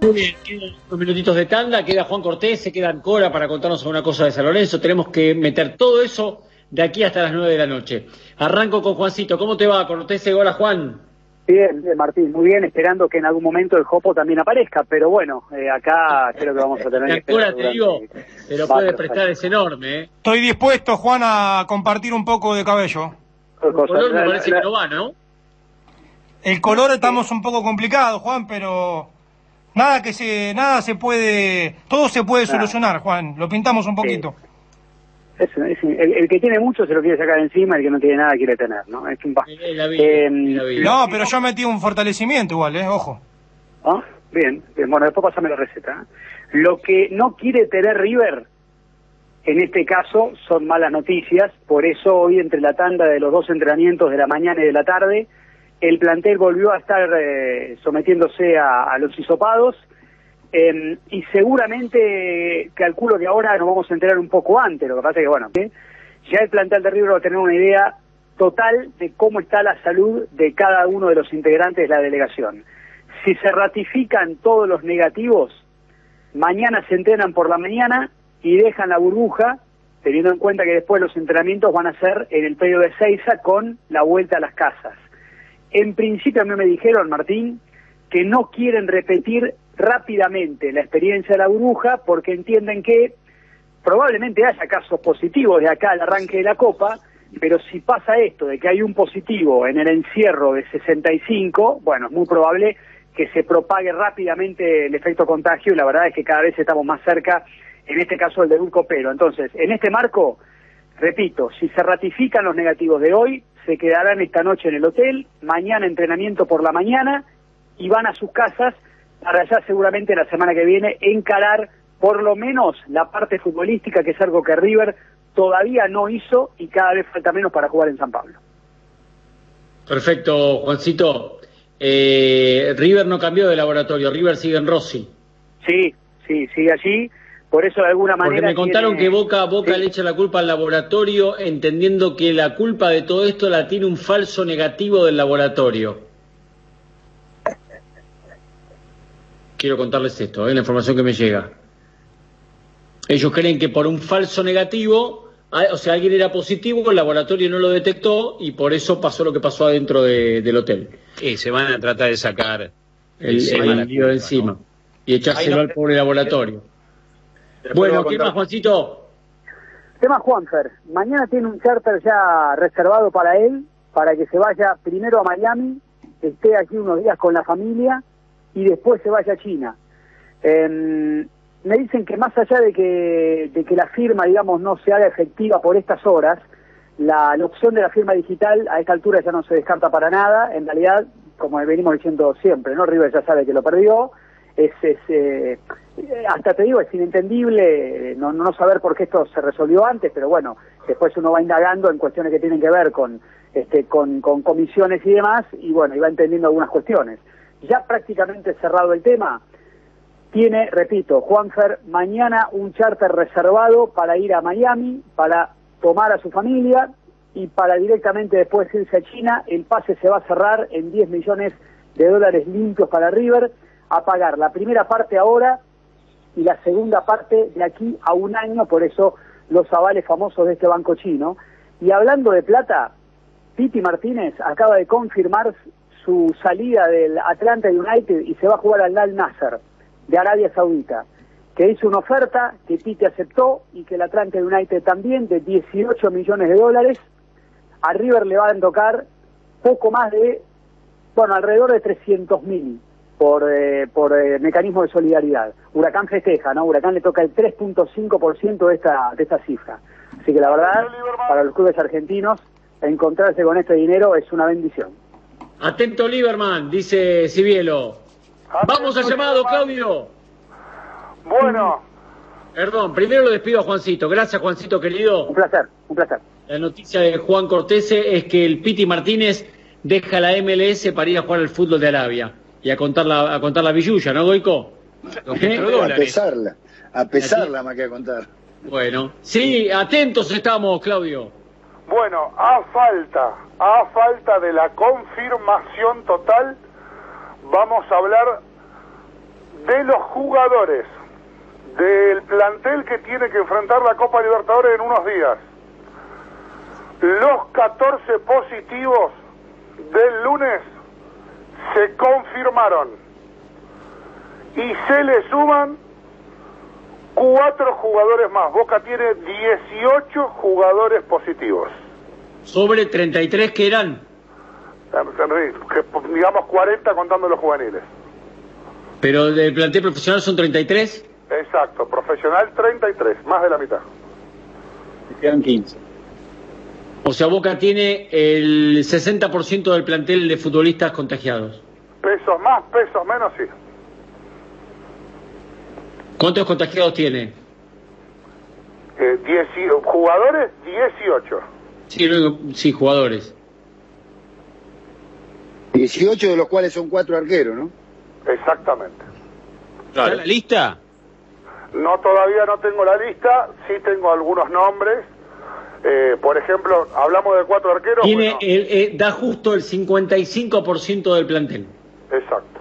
Muy bien, quedan unos minutitos de tanda, queda Juan Cortés, se queda Cora para contarnos una cosa de San Lorenzo. Tenemos que meter todo eso de aquí hasta las 9 de la noche. Arranco con Juancito. ¿Cómo te va, Cortés? Hola, Juan. Bien, bien, Martín, muy bien, esperando que en algún momento el Jopo también aparezca, pero bueno, eh, acá creo que vamos a tener que Cora, te digo, te lo puede prestar, es enorme. ¿eh? Estoy dispuesto, Juan, a compartir un poco de cabello. El color me parece que no va, ¿no? El color estamos un poco complicados, Juan, pero nada que se nada se puede, todo se puede solucionar, Juan. Lo pintamos un poquito. Es- el, el que tiene mucho se lo quiere sacar encima, el que no tiene nada quiere tener, ¿no? Es un pa- Eh, No, pero yo metí un fortalecimiento igual, eh, ojo. Ah, Bien, bien, bueno, después pásame la receta. ¿eh? Lo que no quiere tener River, en este caso, son malas noticias. Por eso hoy, entre la tanda de los dos entrenamientos de la mañana y de la tarde, el plantel volvió a estar eh, sometiéndose a, los hisopados. eh, y seguramente calculo que ahora nos vamos a enterar un poco antes. Lo que pasa es que, bueno, ¿eh? ya el plantel de River va a tener una idea total de cómo está la salud de cada uno de los integrantes de la delegación. Si se ratifican todos los negativos, mañana se entrenan por la mañana y dejan la burbuja, teniendo en cuenta que después los entrenamientos van a ser en el periodo de Seiza con la vuelta a las casas. En principio a mí me dijeron, Martín, que no quieren repetir rápidamente la experiencia de la burbuja porque entienden que probablemente haya casos positivos de acá al arranque de la Copa, pero si pasa esto de que hay un positivo en el encierro de 65, bueno, es muy probable que se propague rápidamente el efecto contagio y la verdad es que cada vez estamos más cerca, en este caso el de un copero. Entonces, en este marco, repito, si se ratifican los negativos de hoy, se quedarán esta noche en el hotel, mañana entrenamiento por la mañana y van a sus casas para ya seguramente la semana que viene encarar por lo menos la parte futbolística, que es algo que River todavía no hizo y cada vez falta menos para jugar en San Pablo. Perfecto, Juancito. Eh, River no cambió de laboratorio, River sigue en Rossi. Sí, sí, sigue allí. Por eso de alguna Porque manera... me contaron tiene- que Boca, Boca le echa la culpa al laboratorio, entendiendo que la culpa de todo esto la tiene un falso negativo del laboratorio. Quiero contarles esto, es la información que me llega. Ellos creen que por un falso negativo, o sea, alguien era positivo, el laboratorio no lo detectó y por eso pasó lo que pasó adentro de- del hotel. Y se van a tratar de sacar El, el lío de encima. Y echárselo no- al pobre laboratorio. Después Bueno, ¿qué más, Juancito? Tema Juanfer, mañana tiene un charter ya reservado para él, para que se vaya primero a Miami, esté aquí unos días con la familia y después se vaya a China. Em, me dicen que más allá de que, de que la firma, digamos, no se haga efectiva por estas horas, la, la opción de la firma digital a esta altura ya no se descarta para nada. En realidad, como venimos diciendo siempre, ¿no? River ya sabe que lo perdió. Es, es, eh, hasta te digo, es inentendible eh, no, no saber por qué esto se resolvió antes, pero bueno, después uno va indagando en cuestiones que tienen que ver con, este, con, con comisiones y demás, y bueno, y va entendiendo algunas cuestiones. Ya prácticamente cerrado el tema, tiene, repito, Juanfer, mañana un charter reservado para ir a Miami, para tomar a su familia y para directamente después irse a China. El pase se va a cerrar en 10 millones de dólares limpios para River, a pagar la primera parte ahora y la segunda parte de aquí a un año, por eso los avales famosos de este banco chino. Y hablando de plata, Piti Martínez acaba de confirmar su salida del Atlanta United y se va a jugar al Al Nasser de Arabia Saudita, que hizo una oferta que Piti aceptó y que el Atlanta United también de 18 millones de dólares. A River le van a tocar poco más de, bueno, alrededor de 300 mil por, eh, por eh, mecanismo de solidaridad. Huracán festeja, ¿no? Huracán le toca el 3.5% de esta, de esta cifra. Así que la verdad, para los clubes argentinos, encontrarse con este dinero es una bendición. Atento Lieberman, dice Cibielo. Vamos al llamado, Claudio. Bueno. Perdón, primero lo despido a Juancito. Gracias, Juancito, querido. Un placer, un placer. La noticia de Juan Cortese es que el Piti Martínez deja la MLS para ir a jugar al fútbol de Arabia y a contar la, a contar la billulla, ¿no, Goico? ¿Eh? A pesarla, a pesarla más que a contar. Bueno, sí, atentos estamos, Claudio. Bueno, a falta, a falta de la confirmación total, vamos a hablar de los jugadores del plantel que tiene que enfrentar la Copa Libertadores en unos días. Los 14 positivos del lunes se confirmaron y se le suman cuatro jugadores más. Boca tiene 18 jugadores positivos. Sobre 33 que eran. Digamos 40 contando los juveniles. Pero del plantel profesional son 33. Exacto, profesional 33, más de la mitad. Quedan 15. O sea, Boca tiene el 60% del plantel de futbolistas contagiados. Pesos más, pesos menos, sí. ¿Cuántos contagiados tiene? Eh, jugadores, 18. Sí, luego- sí, jugadores. 18 de los cuales son cuatro arqueros, ¿no? Exactamente. ¿Está la lista? No, todavía no tengo la lista, sí tengo algunos nombres. Eh, por ejemplo, hablamos de cuatro arqueros. Tiene bueno, el- eh, da justo el 55% del plantel. exacto.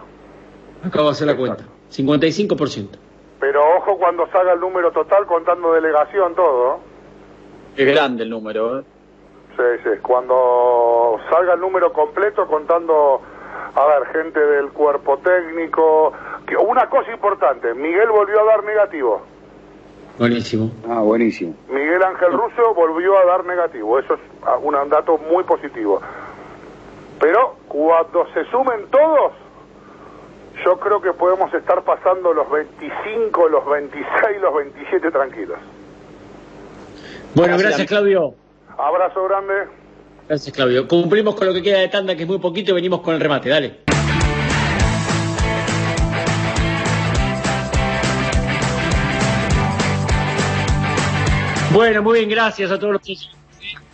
Acabo de hacer la cuenta. 55%. Pero ojo cuando salga el número total contando delegación, todo. Es grande el número, ¿eh? Sí, sí. Cuando salga el número completo contando, a ver, gente del cuerpo técnico. Que una cosa importante, Miguel volvió a dar negativo. Buenísimo. Ah, buenísimo. Miguel Ángel Russo volvió a dar negativo. Eso es ah, un dato muy positivo. Pero cuando se sumen todos, yo creo que podemos estar pasando los 25, los 26, los 27 tranquilos. Bueno, gracias, Claudio. Abrazo grande. Gracias, Claudio. Cumplimos con lo que queda de tanda, que es muy poquito, y venimos con el remate. Dale. Bueno, muy bien, gracias a todos los que...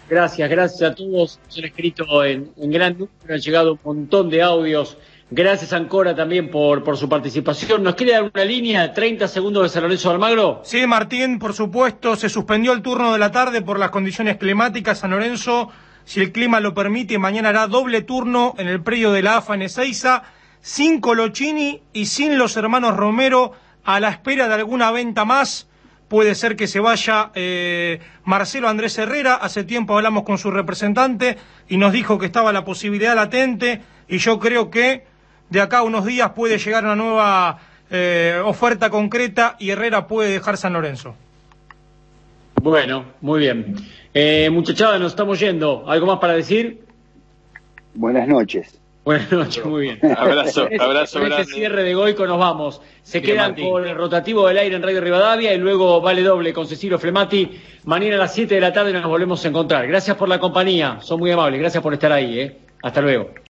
Gracias, gracias a todos. Se han escrito en, gran número, han llegado un montón de audios. Gracias, Ancora, también por, su participación. ¿Nos quiere dar una línea? 30 segundos de San Lorenzo Almagro. Sí, Martín, por supuesto, se suspendió el turno de la tarde por las condiciones climáticas. San Lorenzo, si el clima lo permite, mañana hará doble turno en el predio de la AFA en Ezeiza, sin Colochini y sin los hermanos Romero, a la espera de alguna venta más. Puede ser que se vaya eh, Marcelo Andrés Herrera. Hace tiempo hablamos con su representante y nos dijo que estaba la posibilidad latente y yo creo que de acá a unos días puede llegar una nueva eh, oferta concreta y Herrera puede dejar San Lorenzo. Bueno, muy bien. Eh, muchachada, nos estamos yendo. ¿Algo más para decir? Buenas noches. Buenas noches, muy bien. Abrazo, abrazo con ese cierre de Goico nos vamos. Se quedan con el rotativo del aire en Radio Rivadavia y luego vale doble con Cecilio Flemati. Mañana a las 7 de la tarde nos volvemos a encontrar. Gracias por la compañía, son muy amables. Gracias por estar ahí. ¿eh? Hasta luego.